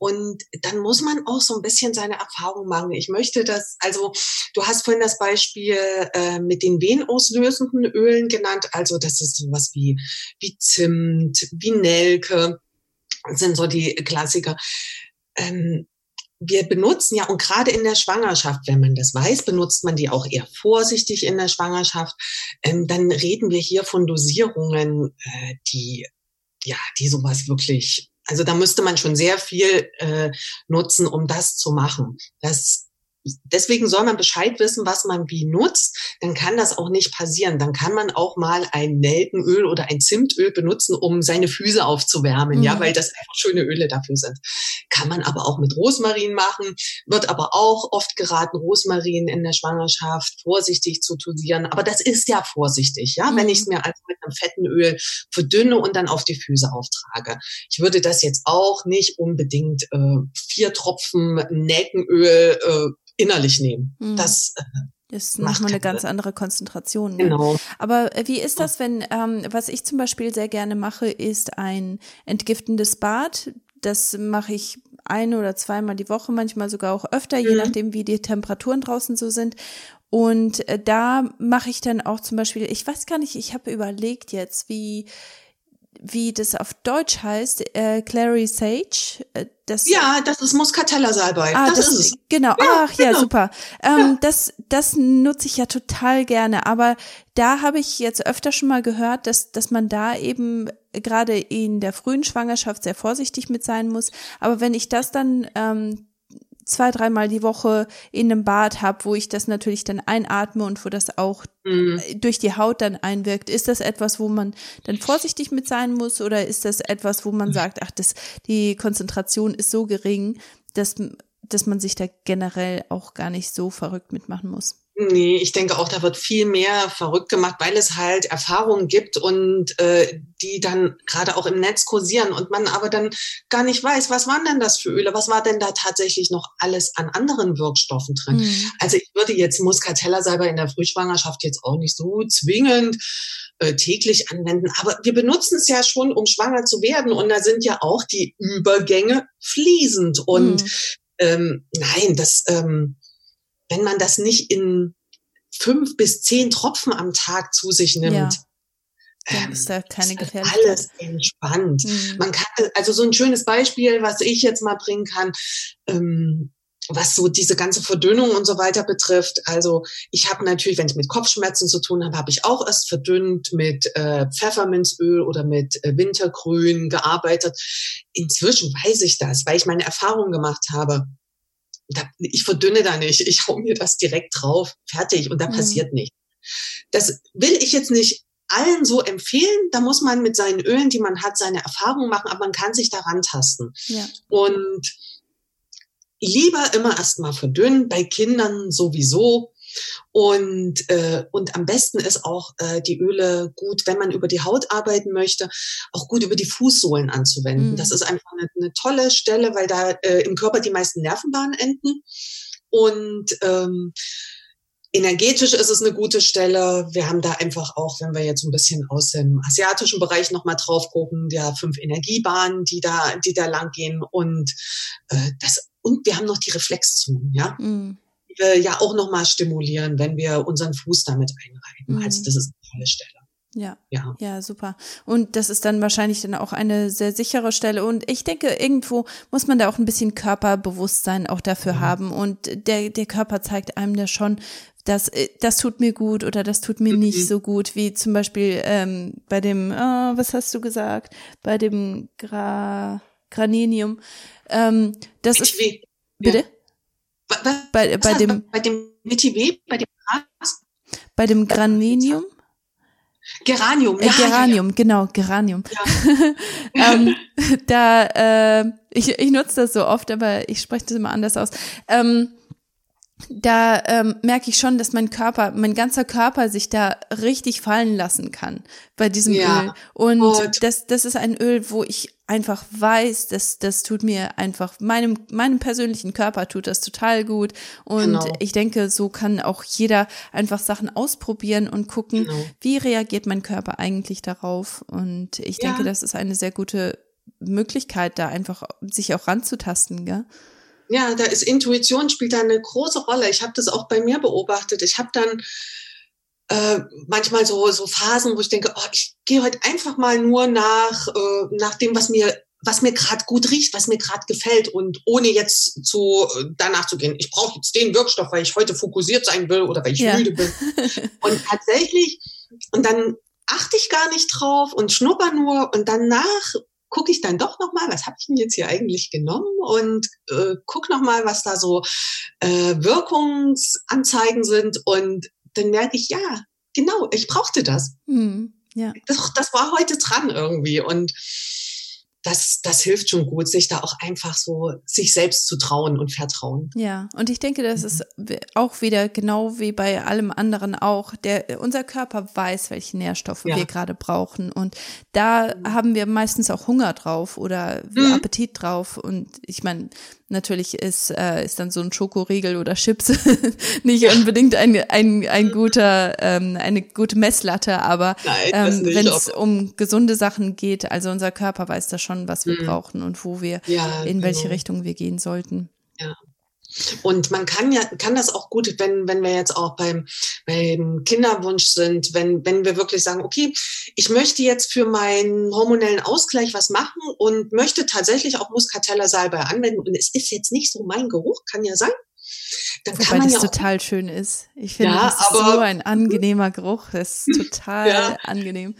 Und dann muss man auch so ein bisschen seine Erfahrung machen. Ich möchte das, also du hast vorhin das Beispiel äh, mit den venauslösenden Ölen genannt. Also das ist sowas wie, wie Zimt, wie Nelke, sind so die Klassiker. Ähm, wir benutzen ja, und gerade in der Schwangerschaft, wenn man das weiß, benutzt man die auch eher vorsichtig in der Schwangerschaft. Ähm, dann reden wir hier von Dosierungen, äh, die, ja, die sowas wirklich also da müsste man schon sehr viel äh, nutzen, um das zu machen. Das deswegen soll man Bescheid wissen, was man wie nutzt. Dann kann das auch nicht passieren. Dann kann man auch mal ein Nelkenöl oder ein Zimtöl benutzen, um seine Füße aufzuwärmen, mhm. ja, weil das einfach schöne Öle dafür sind. Kann man aber auch mit Rosmarin machen, wird aber auch oft geraten, Rosmarin in der Schwangerschaft vorsichtig zu dosieren. Aber das ist ja vorsichtig, ja, mhm. wenn ich es mir also mit einem fetten Öl verdünne und dann auf die Füße auftrage. Ich würde das jetzt auch nicht unbedingt äh, vier Tropfen Nelkenöl äh, innerlich nehmen. Mhm. Das äh, ist nochmal eine ganz andere Konzentration. Ne? Genau. Aber äh, wie ist das, wenn, ähm, was ich zum Beispiel sehr gerne mache, ist ein entgiftendes Bad. Das mache ich ein oder zweimal die Woche, manchmal sogar auch öfter, mhm. je nachdem, wie die Temperaturen draußen so sind. Und äh, da mache ich dann auch zum Beispiel, ich weiß gar nicht, ich habe überlegt jetzt, wie wie das auf Deutsch heißt, äh, Clary Sage. Äh, das, ja, das ist Muscatella-Salbei. Ah, das, das, ist es. Genau. Ja, Ach ja, genau. super. Ähm, ja. Das, das nutze ich ja total gerne. Aber da habe ich jetzt öfter schon mal gehört, dass, dass man da eben gerade in der frühen Schwangerschaft sehr vorsichtig mit sein muss. Aber wenn ich das dann ähm, zwei, dreimal die Woche in einem Bad habe, wo ich das natürlich dann einatme und wo das auch mhm. durch die Haut dann einwirkt. Ist das etwas, wo man dann vorsichtig mit sein muss oder ist das etwas, wo man sagt, ach, das, die Konzentration ist so gering, dass, dass man sich da generell auch gar nicht so verrückt mitmachen muss? Nee, ich denke auch, da wird viel mehr verrückt gemacht, weil es halt Erfahrungen gibt und äh, die dann gerade auch im Netz kursieren und man aber dann gar nicht weiß, was waren denn das für Öle, was war denn da tatsächlich noch alles an anderen Wirkstoffen drin. Mhm. Also ich würde jetzt Muscatella-Salbe in der Frühschwangerschaft jetzt auch nicht so zwingend äh, täglich anwenden, aber wir benutzen es ja schon, um schwanger zu werden und da sind ja auch die Übergänge fließend und mhm. ähm, nein, das ähm, wenn man das nicht in fünf bis zehn Tropfen am Tag zu sich nimmt, ja. Ähm, ist da keine Gefährdung. Alles entspannt. Mhm. Man kann, also so ein schönes Beispiel, was ich jetzt mal bringen kann, ähm, was so diese ganze Verdünnung und so weiter betrifft. Also ich habe natürlich, wenn ich mit Kopfschmerzen zu tun habe, habe ich auch erst verdünnt mit äh, Pfefferminzöl oder mit äh, Wintergrün gearbeitet. Inzwischen weiß ich das, weil ich meine Erfahrung gemacht habe da, ich verdünne da nicht, ich hau mir das direkt drauf, fertig und da mhm. passiert nichts. Das will ich jetzt nicht allen so empfehlen. Da muss man mit seinen Ölen, die man hat, seine Erfahrungen machen, aber man kann sich daran tasten. Ja. Und lieber immer erstmal verdünnen, bei Kindern sowieso. Und, äh, und am besten ist auch äh, die Öle gut, wenn man über die Haut arbeiten möchte, auch gut über die Fußsohlen anzuwenden. Mhm. Das ist einfach eine, eine, tolle Stelle, weil da äh, im Körper die meisten Nervenbahnen enden. Und ähm, energetisch ist es eine gute Stelle. Wir haben da einfach auch, wenn wir jetzt ein bisschen aus dem asiatischen Bereich nochmal drauf gucken, ja fünf Energiebahnen, die da, die da lang gehen. Und äh, das und wir haben noch die Reflexzonen, ja. Mhm wir ja auch nochmal stimulieren, wenn wir unseren Fuß damit einreiten. Mhm. Also das ist eine tolle Stelle. Ja. ja. Ja, super. Und das ist dann wahrscheinlich dann auch eine sehr sichere Stelle. Und ich denke, irgendwo muss man da auch ein bisschen Körperbewusstsein auch dafür mhm. haben. Und der, der Körper zeigt einem da schon, dass äh, das tut mir gut oder das tut mir mhm. nicht so gut, wie zum Beispiel ähm, bei dem, oh, was hast du gesagt, bei dem Gra Graninium. Ähm, das ist, bitte? Ja. Bei, bei dem, bei dem Vetiver, bei dem Gras? Bei dem Graninium? Geranium, ja. Äh, Geranium, ja, ja. genau, Geranium. Ja. ähm, da, äh, ich, ich nutze das so oft, aber ich spreche das immer anders aus. Ähm, da ähm, merke ich schon, dass mein Körper, mein ganzer Körper sich da richtig fallen lassen kann bei diesem ja. Öl. Und das, das ist ein Öl, wo ich einfach weiß, dass das tut mir einfach meinem meinem persönlichen Körper tut das total gut. Und genau. ich denke, so kann auch jeder einfach Sachen ausprobieren und gucken, genau. wie reagiert mein Körper eigentlich darauf. Und ich denke, ja. das ist eine sehr gute Möglichkeit, da einfach sich auch ranzutasten, gell? Ja, da ist Intuition spielt da eine große Rolle. Ich habe das auch bei mir beobachtet. Ich habe dann äh, manchmal so so Phasen, wo ich denke, oh, ich gehe heute einfach mal nur nach äh, nach dem, was mir was mir gerade gut riecht, was mir gerade gefällt und ohne jetzt zu danach zu gehen, ich brauche jetzt den Wirkstoff, weil ich heute fokussiert sein will oder weil ich ja. müde bin. und tatsächlich und dann achte ich gar nicht drauf und schnupper nur und danach gucke ich dann doch noch mal, was habe ich denn jetzt hier eigentlich genommen und äh, guck noch mal, was da so äh, Wirkungsanzeigen sind und dann merke ich, ja, genau, ich brauchte das. Hm, ja. Das, das war heute dran irgendwie und das, das hilft schon gut, sich da auch einfach so sich selbst zu trauen und vertrauen. Ja, und ich denke, das ist auch wieder genau wie bei allem anderen auch. Der, unser Körper weiß, welche Nährstoffe ja. wir gerade brauchen. Und da mhm. haben wir meistens auch Hunger drauf oder mhm. Appetit drauf. Und ich meine, Natürlich ist, äh, ist dann so ein Schokoriegel oder Chips nicht unbedingt ein, ein, ein guter, ähm, eine gute Messlatte, aber ähm, wenn es um gesunde Sachen geht, also unser Körper weiß da schon, was wir mhm. brauchen und wo wir, ja, in welche genau. Richtung wir gehen sollten. Ja. Und man kann ja, kann das auch gut, wenn, wenn wir jetzt auch beim, beim Kinderwunsch sind, wenn, wenn wir wirklich sagen, okay, ich möchte jetzt für meinen hormonellen Ausgleich was machen und möchte tatsächlich auch Muscatella Salbei anwenden und es ist jetzt nicht so mein Geruch, kann ja sein. Dann Wobei kann man das ja total schön ist. Ich finde, ja, das ist aber, so ein angenehmer Geruch. Das ist total ja. angenehm.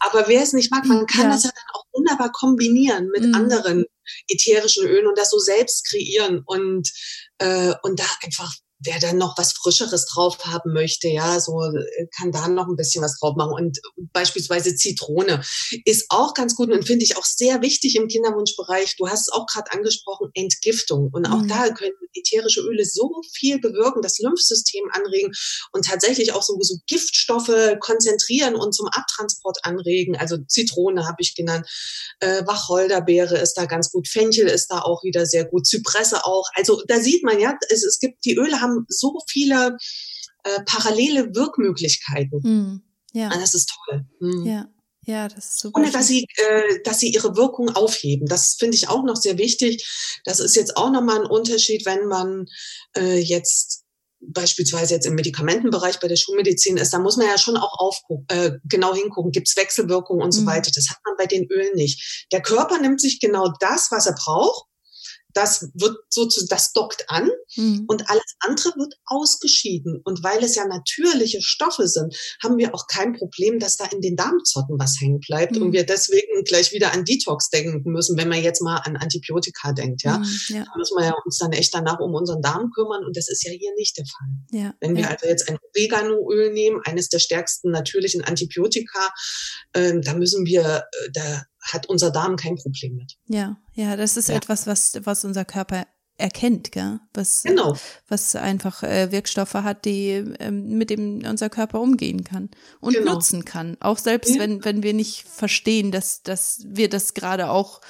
Aber wer es nicht mag, man kann ja. das ja dann auch wunderbar kombinieren mit mhm. anderen ätherischen Ölen und das so selbst kreieren und, äh, und da einfach wer dann noch was Frischeres drauf haben möchte, ja, so äh, kann da noch ein bisschen was drauf machen. Und beispielsweise Zitrone ist auch ganz gut und finde ich auch sehr wichtig im Kinderwunschbereich. Du hast es auch gerade angesprochen, Entgiftung. Und auch mhm. da können ätherische Öle so viel bewirken, das Lymphsystem anregen und tatsächlich auch so, so Giftstoffe konzentrieren und zum Abtransport anregen. Also Zitrone habe ich genannt, äh, Wacholderbeere ist da ganz gut, Fenchel ist da auch wieder sehr gut, Zypresse auch. Also da sieht man ja, es, es gibt, die Öle haben so viele äh, parallele Wirkmöglichkeiten. Hm. Ja. Und ah, das ist toll. Hm. Ja. Ja, das ist super. Ohne dass sie, äh, dass sie ihre Wirkung aufheben. Das finde ich auch noch sehr wichtig. Das ist jetzt auch nochmal ein Unterschied, wenn man äh, jetzt beispielsweise jetzt im Medikamentenbereich bei der Schulmedizin ist, da muss man ja schon auch aufgucken, äh, genau hingucken, gibt es Wechselwirkungen und so mhm. weiter. Das hat man bei den Ölen nicht. Der Körper nimmt sich genau das, was er braucht das wird sozusagen, das dockt an mhm. und alles andere wird ausgeschieden. Und weil es ja natürliche Stoffe sind, haben wir auch kein Problem, dass da in den Darmzotten was hängen bleibt mhm. und wir deswegen gleich wieder an Detox denken müssen, wenn man jetzt mal an Antibiotika denkt, ja. Mhm, ja. Da müssen wir ja uns dann echt danach um unseren Darm kümmern und das ist ja hier nicht der Fall. Ja. Wenn wir ja. also jetzt ein Oreganoöl nehmen, eines der stärksten natürlichen Antibiotika, äh, da müssen wir, äh, da hat unser Darm kein Problem mit. Ja, ja, das ist ja. etwas, was, was unser Körper erkennt, gell? Was, genau. was einfach äh, Wirkstoffe hat, die ähm, mit dem unser Körper umgehen kann und genau. nutzen kann. Auch selbst ja. wenn, wenn wir nicht verstehen, dass, dass wir das gerade auch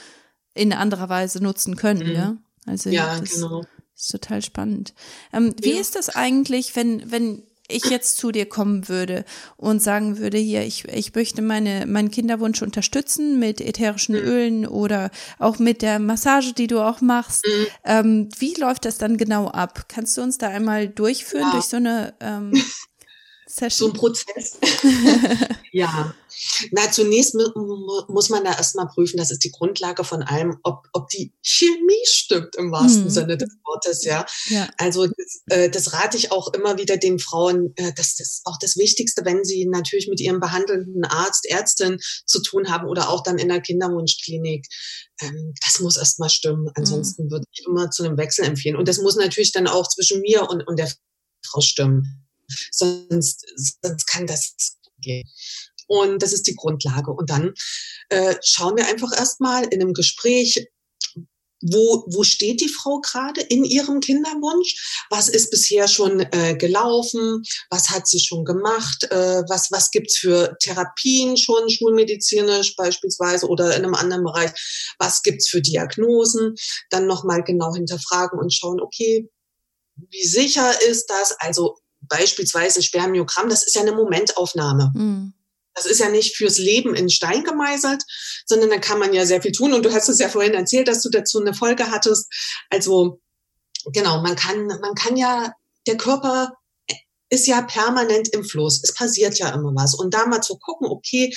in anderer Weise nutzen können, mhm. ja. Also ja, das genau. ist total spannend. Ähm, wie ja. ist das eigentlich, wenn, wenn ich jetzt zu dir kommen würde und sagen würde, hier, ich, ich möchte meine, meinen Kinderwunsch unterstützen mit ätherischen mhm. Ölen oder auch mit der Massage, die du auch machst. Mhm. Ähm, wie läuft das dann genau ab? Kannst du uns da einmal durchführen ja. durch so eine ähm, Session? So ein Prozess. ja. Na, zunächst muss man da erstmal prüfen, das ist die Grundlage von allem, ob, ob die Chemie stimmt im wahrsten mhm. Sinne des Wortes, ja. ja. Also das, äh, das rate ich auch immer wieder den Frauen, äh, das ist auch das Wichtigste, wenn sie natürlich mit ihrem behandelnden Arzt, Ärztin zu tun haben oder auch dann in der Kinderwunschklinik. Ähm, das muss erstmal stimmen. Mhm. Ansonsten würde ich immer zu einem Wechsel empfehlen. Und das muss natürlich dann auch zwischen mir und, und der Frau stimmen. Sonst, sonst kann das gehen. Und das ist die Grundlage. Und dann äh, schauen wir einfach erstmal in einem Gespräch, wo, wo steht die Frau gerade in ihrem Kinderwunsch? Was ist bisher schon äh, gelaufen? Was hat sie schon gemacht? Äh, was was gibt's für Therapien schon schulmedizinisch beispielsweise oder in einem anderen Bereich? Was gibt's für Diagnosen? Dann nochmal genau hinterfragen und schauen, okay, wie sicher ist das? Also beispielsweise Spermiogramm, das ist ja eine Momentaufnahme. Mhm. Das ist ja nicht fürs Leben in Stein gemeißelt, sondern da kann man ja sehr viel tun. Und du hast es ja vorhin erzählt, dass du dazu eine Folge hattest. Also genau, man kann, man kann ja, der Körper ist ja permanent im Fluss. Es passiert ja immer was. Und da mal zu gucken, okay,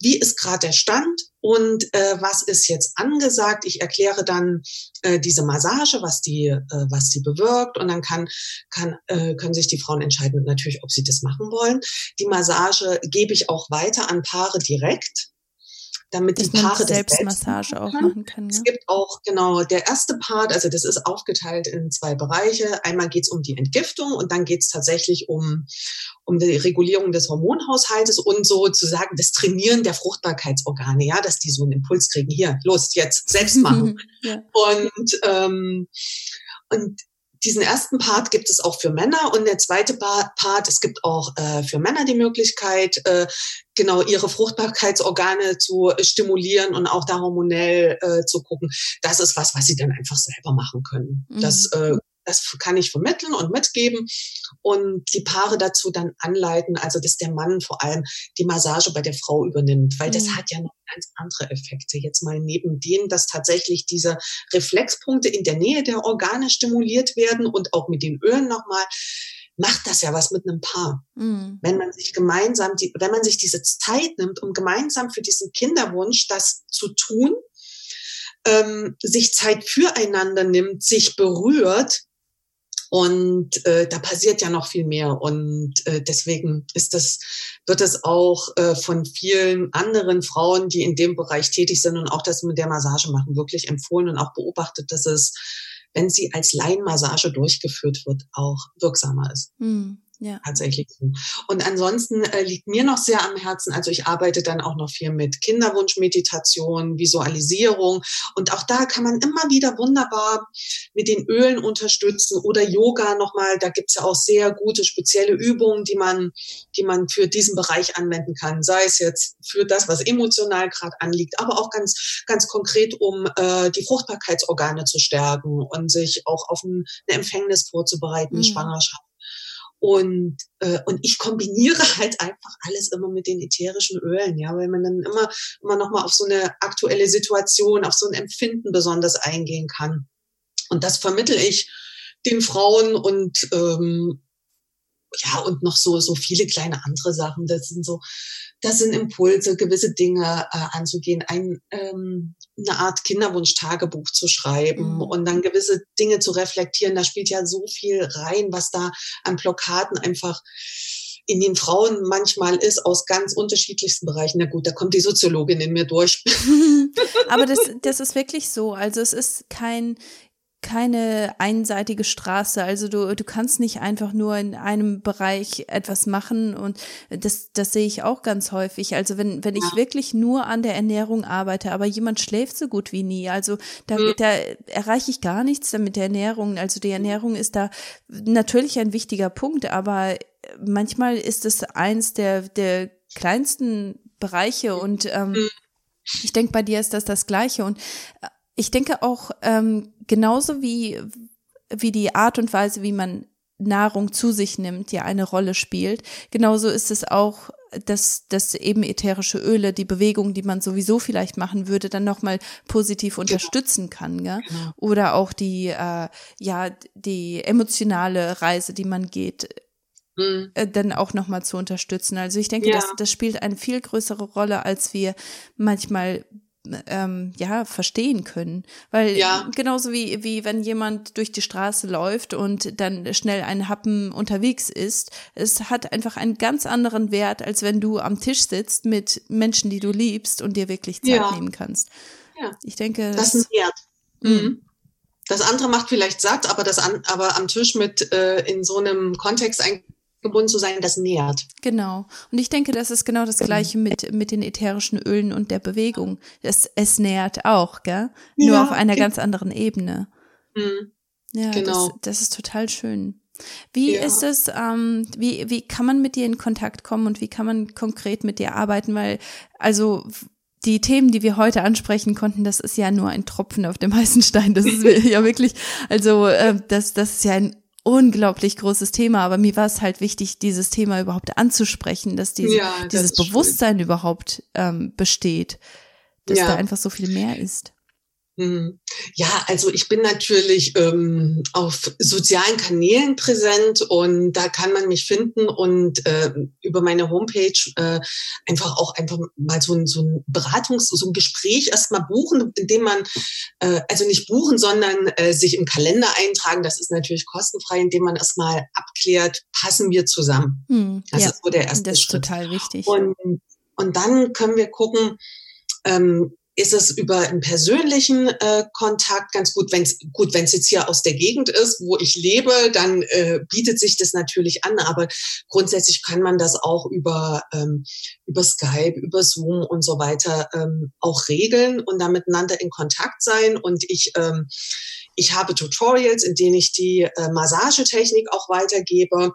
wie ist gerade der Stand und äh, was ist jetzt angesagt. Ich erkläre dann äh, diese Massage, was die, äh, was sie bewirkt und dann kann, kann, äh, können sich die Frauen entscheiden natürlich, ob sie das machen wollen. Die Massage gebe ich auch weiter an Paare direkt damit die Paare Selbstmassage das auch machen können. Ja? Es gibt auch genau der erste Part, also das ist aufgeteilt in zwei Bereiche. Einmal geht es um die Entgiftung und dann geht es tatsächlich um um die Regulierung des Hormonhaushaltes und sozusagen das Trainieren der Fruchtbarkeitsorgane, ja, dass die so einen Impuls kriegen. Hier, los, jetzt selbst machen. ja. Und ähm, und diesen ersten Part gibt es auch für Männer und der zweite Part, es gibt auch äh, für Männer die Möglichkeit, äh, genau ihre Fruchtbarkeitsorgane zu stimulieren und auch da hormonell äh, zu gucken. Das ist was, was sie dann einfach selber machen können. Mhm. Das äh, das kann ich vermitteln und mitgeben und die Paare dazu dann anleiten, also dass der Mann vor allem die Massage bei der Frau übernimmt, weil mhm. das hat ja noch ganz andere Effekte. Jetzt mal neben denen, dass tatsächlich diese Reflexpunkte in der Nähe der Organe stimuliert werden und auch mit den Ölen nochmal, macht das ja was mit einem Paar. Mhm. Wenn man sich gemeinsam, die, wenn man sich diese Zeit nimmt, um gemeinsam für diesen Kinderwunsch das zu tun, ähm, sich Zeit füreinander nimmt, sich berührt, und äh, da passiert ja noch viel mehr. Und äh, deswegen ist das, wird es auch äh, von vielen anderen Frauen, die in dem Bereich tätig sind und auch das mit der Massage machen, wirklich empfohlen und auch beobachtet, dass es, wenn sie als Laienmassage durchgeführt wird, auch wirksamer ist. Hm. Ja. tatsächlich so. Und ansonsten äh, liegt mir noch sehr am Herzen, also ich arbeite dann auch noch viel mit Kinderwunschmeditation, Visualisierung und auch da kann man immer wieder wunderbar mit den Ölen unterstützen oder Yoga nochmal, da gibt's ja auch sehr gute spezielle Übungen, die man, die man für diesen Bereich anwenden kann, sei es jetzt für das, was emotional gerade anliegt, aber auch ganz, ganz konkret, um äh, die Fruchtbarkeitsorgane zu stärken und sich auch auf ein, eine Empfängnis vorzubereiten, mhm. Schwangerschaft und, äh, und ich kombiniere halt einfach alles immer mit den ätherischen Ölen, ja, weil man dann immer, immer nochmal auf so eine aktuelle Situation, auf so ein Empfinden besonders eingehen kann. Und das vermittel ich den Frauen und ähm, ja, und noch so, so viele kleine andere Sachen. Das sind so, das sind Impulse, gewisse Dinge äh, anzugehen, ein, ähm, eine Art Kinderwunsch-Tagebuch zu schreiben mhm. und dann gewisse Dinge zu reflektieren. Da spielt ja so viel rein, was da an Blockaden einfach in den Frauen manchmal ist aus ganz unterschiedlichsten Bereichen. Na gut, da kommt die Soziologin in mir durch. Aber das, das ist wirklich so. Also es ist kein, keine einseitige Straße. Also du, du kannst nicht einfach nur in einem Bereich etwas machen und das, das sehe ich auch ganz häufig. Also wenn, wenn ich wirklich nur an der Ernährung arbeite, aber jemand schläft so gut wie nie, also da, mhm. da erreiche ich gar nichts mit der Ernährung. Also die Ernährung ist da natürlich ein wichtiger Punkt, aber manchmal ist es eins der, der kleinsten Bereiche und ähm, mhm. ich denke, bei dir ist das das Gleiche. Und ich denke auch, ähm, genauso wie, wie die Art und Weise, wie man Nahrung zu sich nimmt, ja eine Rolle spielt, genauso ist es auch, dass, dass eben ätherische Öle, die Bewegung, die man sowieso vielleicht machen würde, dann nochmal positiv genau. unterstützen kann, gell? Genau. Oder auch die, äh, ja, die emotionale Reise, die man geht, mhm. äh, dann auch nochmal zu unterstützen. Also ich denke, ja. das, das spielt eine viel größere Rolle, als wir manchmal ähm, ja verstehen können, weil ja. genauso wie wie wenn jemand durch die Straße läuft und dann schnell ein Happen unterwegs ist, es hat einfach einen ganz anderen Wert, als wenn du am Tisch sitzt mit Menschen, die du liebst und dir wirklich Zeit ja. nehmen kannst. Ja. Ich denke, das, ist ein Wert. Mhm. mhm. Das andere macht vielleicht satt, aber das an, aber am Tisch mit äh, in so einem Kontext eigentlich gebunden zu sein, das nährt. Genau. Und ich denke, das ist genau das Gleiche mit, mit den ätherischen Ölen und der Bewegung. Es, es nährt auch, gell? Nur ja, auf einer ganz anderen Ebene. Mhm. Ja, genau. Das, das ist total schön. Wie ja. ist es, ähm, wie, wie kann man mit dir in Kontakt kommen und wie kann man konkret mit dir arbeiten? Weil, also, die Themen, die wir heute ansprechen konnten, das ist ja nur ein Tropfen auf dem heißen Stein. Das ist ja wirklich, also äh, das, das ist ja ein unglaublich großes Thema, aber mir war es halt wichtig, dieses Thema überhaupt anzusprechen, dass diese, ja, das dieses Bewusstsein schön. überhaupt ähm, besteht, dass ja. da einfach so viel mehr ist. Mhm. Ja, also ich bin natürlich ähm, auf sozialen Kanälen präsent und da kann man mich finden und äh, über meine Homepage äh, einfach auch einfach mal so ein, so ein Beratungs-, so ein Gespräch erstmal buchen, indem man, äh, also nicht buchen, sondern äh, sich im Kalender eintragen. Das ist natürlich kostenfrei, indem man erstmal abklärt, passen wir zusammen. Hm, das ja, ist so der erste das ist Schritt. total wichtig. Und, und dann können wir gucken, ähm, ist es über einen persönlichen äh, Kontakt ganz gut. Wenn es gut, wenn es jetzt hier aus der Gegend ist, wo ich lebe, dann äh, bietet sich das natürlich an. Aber grundsätzlich kann man das auch über ähm, über Skype, über Zoom und so weiter ähm, auch regeln und da miteinander in Kontakt sein. Und ich ähm, ich habe Tutorials, in denen ich die äh, Massagetechnik auch weitergebe.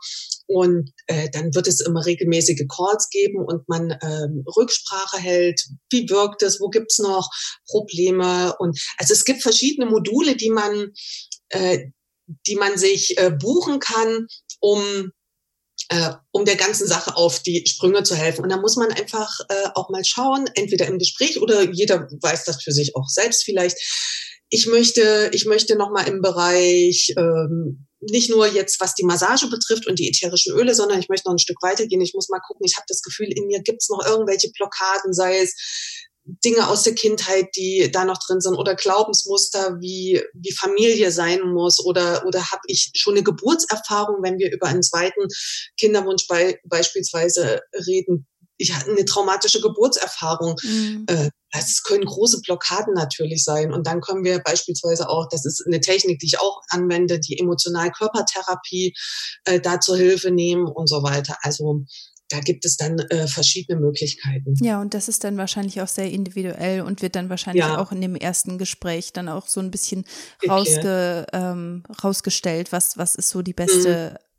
Und äh, dann wird es immer regelmäßige Calls geben und man ähm, Rücksprache hält. Wie wirkt es? Wo gibt's noch Probleme? Und also es gibt verschiedene Module, die man, äh, die man sich äh, buchen kann, um äh, um der ganzen Sache auf die Sprünge zu helfen. Und da muss man einfach äh, auch mal schauen, entweder im Gespräch oder jeder weiß das für sich auch selbst vielleicht. Ich möchte, ich möchte noch mal im Bereich ähm, nicht nur jetzt, was die Massage betrifft und die ätherischen Öle, sondern ich möchte noch ein Stück weitergehen. Ich muss mal gucken, ich habe das Gefühl, in mir gibt es noch irgendwelche Blockaden, sei es Dinge aus der Kindheit, die da noch drin sind oder Glaubensmuster, wie, wie Familie sein muss oder, oder habe ich schon eine Geburtserfahrung, wenn wir über einen zweiten Kinderwunsch bei, beispielsweise reden, ich hatte eine traumatische Geburtserfahrung. Mhm. Äh, das können große Blockaden natürlich sein. Und dann können wir beispielsweise auch, das ist eine Technik, die ich auch anwende, die Emotional-Körpertherapie äh, da zur Hilfe nehmen und so weiter. Also da gibt es dann äh, verschiedene Möglichkeiten. Ja, und das ist dann wahrscheinlich auch sehr individuell und wird dann wahrscheinlich ja. auch in dem ersten Gespräch dann auch so ein bisschen rausge, ähm, rausgestellt, was, was ist so die beste mhm.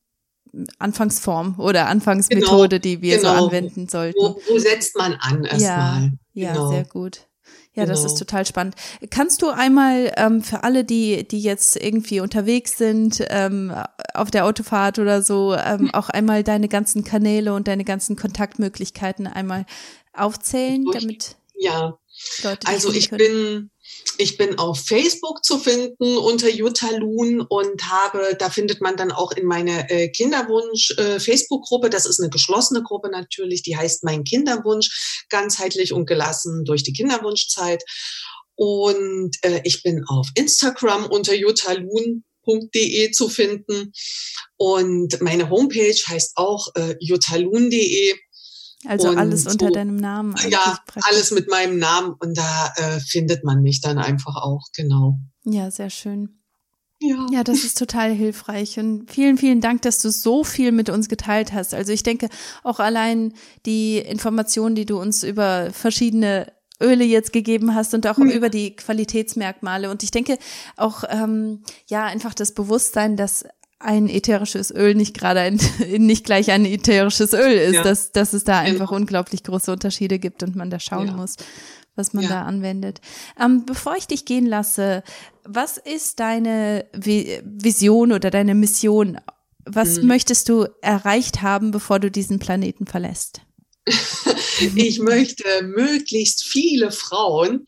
Anfangsform oder Anfangsmethode, genau, die wir genau. so anwenden sollten. Wo, wo setzt man an erstmal? Ja, ja, genau. sehr gut. Ja, das ist genau. total spannend. Kannst du einmal ähm, für alle, die, die jetzt irgendwie unterwegs sind, ähm, auf der Autofahrt oder so, ähm, auch einmal deine ganzen Kanäle und deine ganzen Kontaktmöglichkeiten einmal aufzählen, damit ja. Leute also ich bin ich bin auf Facebook zu finden unter Jutta Loon und habe, da findet man dann auch in meine äh, Kinderwunsch äh, das ist eine geschlossene Gruppe natürlich, die heißt Mein Kinderwunsch, ganzheitlich und gelassen durch die Kinderwunschzeit. Und äh, ich bin auf Instagram unter jutaloon.de zu finden. Und meine Homepage heißt auch äh, jutaloon.de. Also und alles unter so, deinem Namen. Ja, alles mit meinem Namen und da äh, findet man mich dann einfach auch, genau. Ja, sehr schön. Ja. ja, das ist total hilfreich und vielen, vielen Dank, dass du so viel mit uns geteilt hast. Also ich denke, auch allein die Informationen, die du uns über verschiedene Öle jetzt gegeben hast und auch mhm. über die Qualitätsmerkmale. Und ich denke auch, ähm, ja, einfach das Bewusstsein, dass ein ätherisches Öl nicht gerade ein, nicht gleich ein ätherisches Öl ist, ja. dass, dass es da einfach ja. unglaublich große Unterschiede gibt und man da schauen ja. muss, was man da anwendet. Ähm, bevor ich dich gehen lasse, was ist deine Vision oder deine Mission? Was hm. möchtest du erreicht haben, bevor du diesen Planeten verlässt? ich möchte möglichst viele Frauen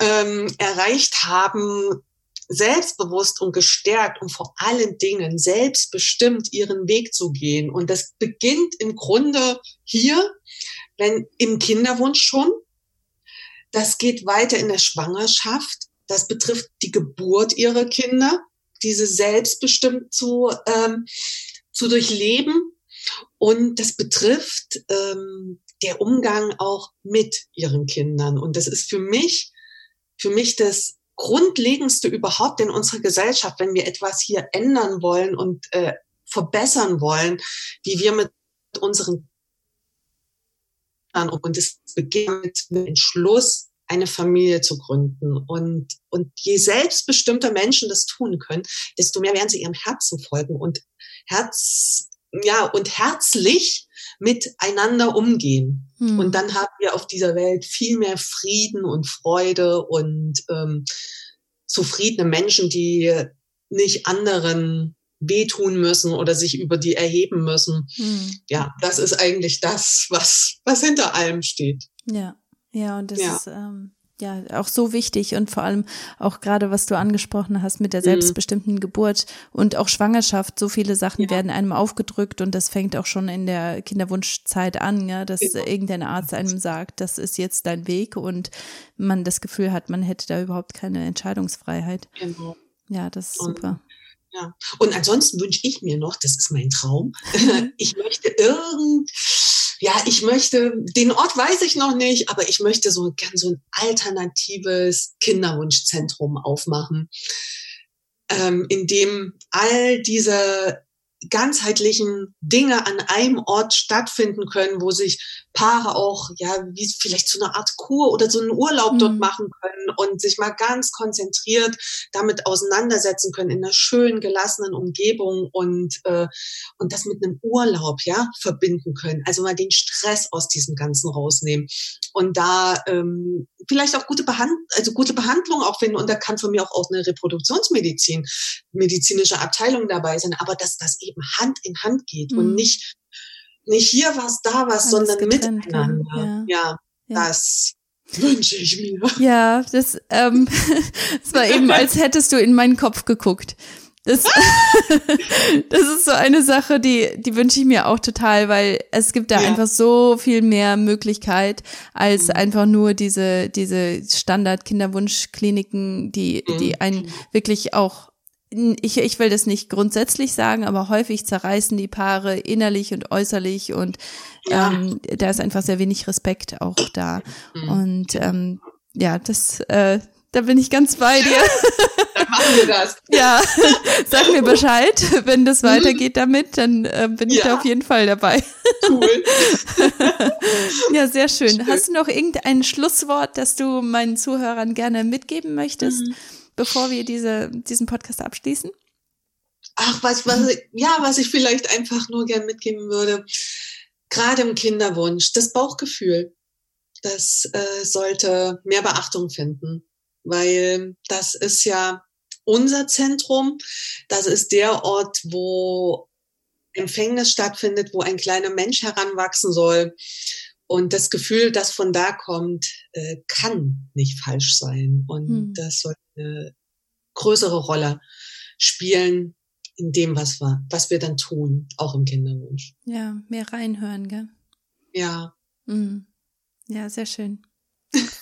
ähm, erreicht haben, selbstbewusst und gestärkt und vor allen Dingen selbstbestimmt ihren Weg zu gehen. Und das beginnt im Grunde hier, wenn im Kinderwunsch schon. Das geht weiter in der Schwangerschaft. Das betrifft die Geburt ihrer Kinder, diese selbstbestimmt zu, ähm, zu durchleben. Und das betrifft ähm, der Umgang auch mit ihren Kindern. Und das ist für mich, für mich das Grundlegendste überhaupt in unserer Gesellschaft, wenn wir etwas hier ändern wollen und äh, verbessern wollen, wie wir mit unseren und es beginnt mit dem Entschluss, eine Familie zu gründen. Und, und je selbstbestimmter Menschen das tun können, desto mehr werden sie ihrem Herzen folgen und Herz, ja, und herzlich miteinander umgehen. Hm. Und dann haben wir auf dieser Welt viel mehr Frieden und Freude und ähm, zufriedene Menschen, die nicht anderen wehtun müssen oder sich über die erheben müssen. Hm. Ja, das ist eigentlich das, was, was hinter allem steht. Ja, ja, und das ja. ist ähm, ja, auch so wichtig und vor allem auch gerade, was du angesprochen hast mit der mhm. selbstbestimmten. Geburt und auch Schwangerschaft. So viele Sachen ja. werden einem aufgedrückt und das fängt auch schon in der Kinderwunschzeit an, ja, dass genau. irgendein Arzt einem sagt, das ist jetzt dein Weg und man das Gefühl hat, man hätte da überhaupt keine Entscheidungsfreiheit. Genau. Ja, das ist und, super. Ja. Und ansonsten wünsche ich mir noch, das ist mein Traum, ich möchte irgend ja, ich möchte, den Ort weiß ich noch nicht, aber ich möchte so gern so ein alternatives Kinderwunschzentrum aufmachen, ähm, in dem all diese ganzheitlichen Dinge an einem Ort stattfinden können, wo sich Paare auch, ja, wie vielleicht so eine Art Kur oder so einen Urlaub mhm. dort machen können und sich mal ganz konzentriert damit auseinandersetzen können in einer schönen, gelassenen Umgebung und, äh, und das mit einem Urlaub, ja, verbinden können. Also mal den Stress aus diesem Ganzen rausnehmen und da ähm, vielleicht auch gute, Behand also gute Behandlung auch finden und da kann von mir auch aus eine Reproduktionsmedizin, medizinische Abteilung dabei sein, aber dass das eben Hand in Hand geht mhm. und nicht nicht hier was, da was, sondern miteinander. Ja. ja, ja, das wünsche ich mir. Ja, das, ähm, das war eben, als hättest du in meinen Kopf geguckt. Das, das ist so eine Sache, die, die wünsche ich mir auch total, weil es gibt da ja. einfach so viel mehr Möglichkeit als mhm. einfach nur diese, diese Standard-Kinderwunschkliniken, die, die mhm. einen wirklich auch ich, ich will das nicht grundsätzlich sagen, aber häufig zerreißen die Paare innerlich und äußerlich und ja. ähm, da ist einfach sehr wenig Respekt auch da. Mhm. Und ähm, ja, das, äh, da bin ich ganz bei dir. dann machen wir das. ja, sag mir Bescheid, wenn das mhm. weitergeht damit, dann äh, bin ich ja. da auf jeden Fall dabei. Cool. ja, sehr schön. schön. Hast du noch irgendein Schlusswort, das du meinen Zuhörern gerne mitgeben möchtest, mhm. Bevor wir diese, diesen Podcast abschließen? Ach, was, was, ja, was ich vielleicht einfach nur gern mitgeben würde, gerade im Kinderwunsch, das Bauchgefühl, das äh, sollte mehr Beachtung finden weil das ist ja unser Zentrum. Das ist der Ort, wo Empfängnis stattfindet, wo ein kleiner Mensch heranwachsen soll. Und das Gefühl, das von da kommt, äh, kann nicht falsch sein. Und hm. das soll eine größere Rolle spielen in dem, was wir, was wir dann tun, auch im Kinderwunsch. Ja, mehr reinhören, gell? Ja. Mhm. Ja, sehr schön.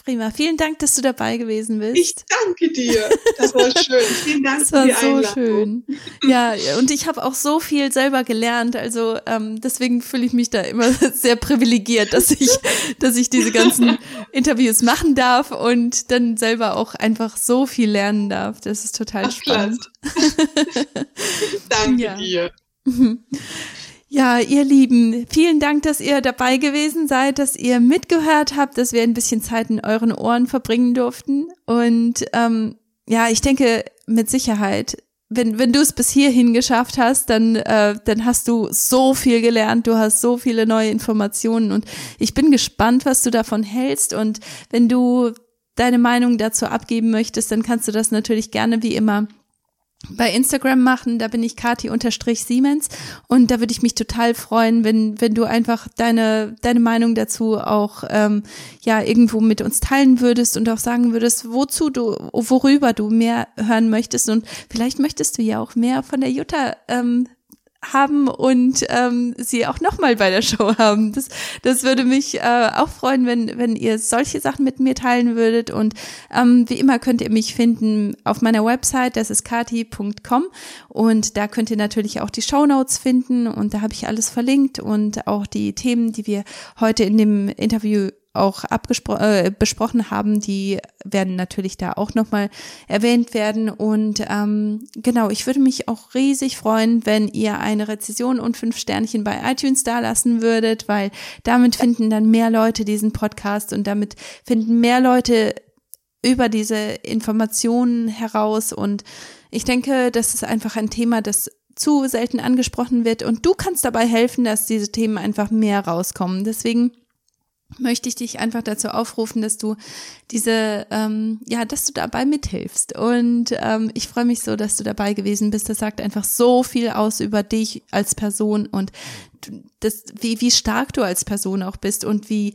Prima. Vielen Dank, dass du dabei gewesen bist. Ich danke dir. Das war schön. Vielen Dank das war für die so schön. Ja, und ich habe auch so viel selber gelernt. Also ähm, deswegen fühle ich mich da immer sehr privilegiert, dass ich, dass ich diese ganzen Interviews machen darf und dann selber auch einfach so viel lernen darf. Das ist total Ach, spannend. danke ja. dir. Ja, ihr Lieben, vielen Dank, dass ihr dabei gewesen seid, dass ihr mitgehört habt, dass wir ein bisschen Zeit in euren Ohren verbringen durften. Und ähm, ja, ich denke mit Sicherheit, wenn, wenn du es bis hierhin geschafft hast, dann, äh, dann hast du so viel gelernt, du hast so viele neue Informationen und ich bin gespannt, was du davon hältst. Und wenn du deine Meinung dazu abgeben möchtest, dann kannst du das natürlich gerne wie immer bei Instagram machen. Da bin ich Kati-Siemens und da würde ich mich total freuen, wenn, wenn du einfach deine, deine Meinung dazu auch ähm, ja irgendwo mit uns teilen würdest und auch sagen würdest, wozu du, worüber du mehr hören möchtest. Und vielleicht möchtest du ja auch mehr von der Jutta ähm, haben und ähm, sie auch nochmal bei der Show haben. Das, das würde mich äh, auch freuen, wenn, wenn ihr solche Sachen mit mir teilen würdet. Und ähm, wie immer könnt ihr mich finden auf meiner Website, das ist kati.com und da könnt ihr natürlich auch die Show Notes finden und da habe ich alles verlinkt und auch die Themen, die wir heute in dem Interview auch äh, besprochen haben, die werden natürlich da auch nochmal erwähnt werden. Und ähm, genau, ich würde mich auch riesig freuen, wenn ihr eine Rezession und fünf Sternchen bei iTunes da lassen würdet, weil damit finden dann mehr Leute diesen Podcast und damit finden mehr Leute über diese Informationen heraus. Und ich denke, das ist einfach ein Thema, das zu selten angesprochen wird. Und du kannst dabei helfen, dass diese Themen einfach mehr rauskommen. Deswegen möchte ich dich einfach dazu aufrufen, dass du diese, ähm, ja, dass du dabei mithilfst. Und ähm, ich freue mich so, dass du dabei gewesen bist. Das sagt einfach so viel aus über dich als Person und das, wie, wie stark du als Person auch bist und wie,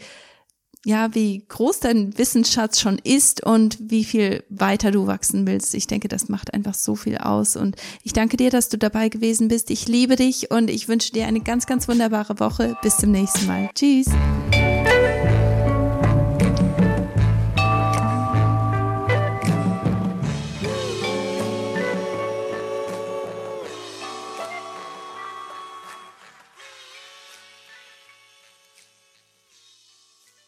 ja, wie groß dein Wissensschatz schon ist und wie viel weiter du wachsen willst. Ich denke, das macht einfach so viel aus. Und ich danke dir, dass du dabei gewesen bist. Ich liebe dich und ich wünsche dir eine ganz, ganz wunderbare Woche. Bis zum nächsten Mal. Tschüss.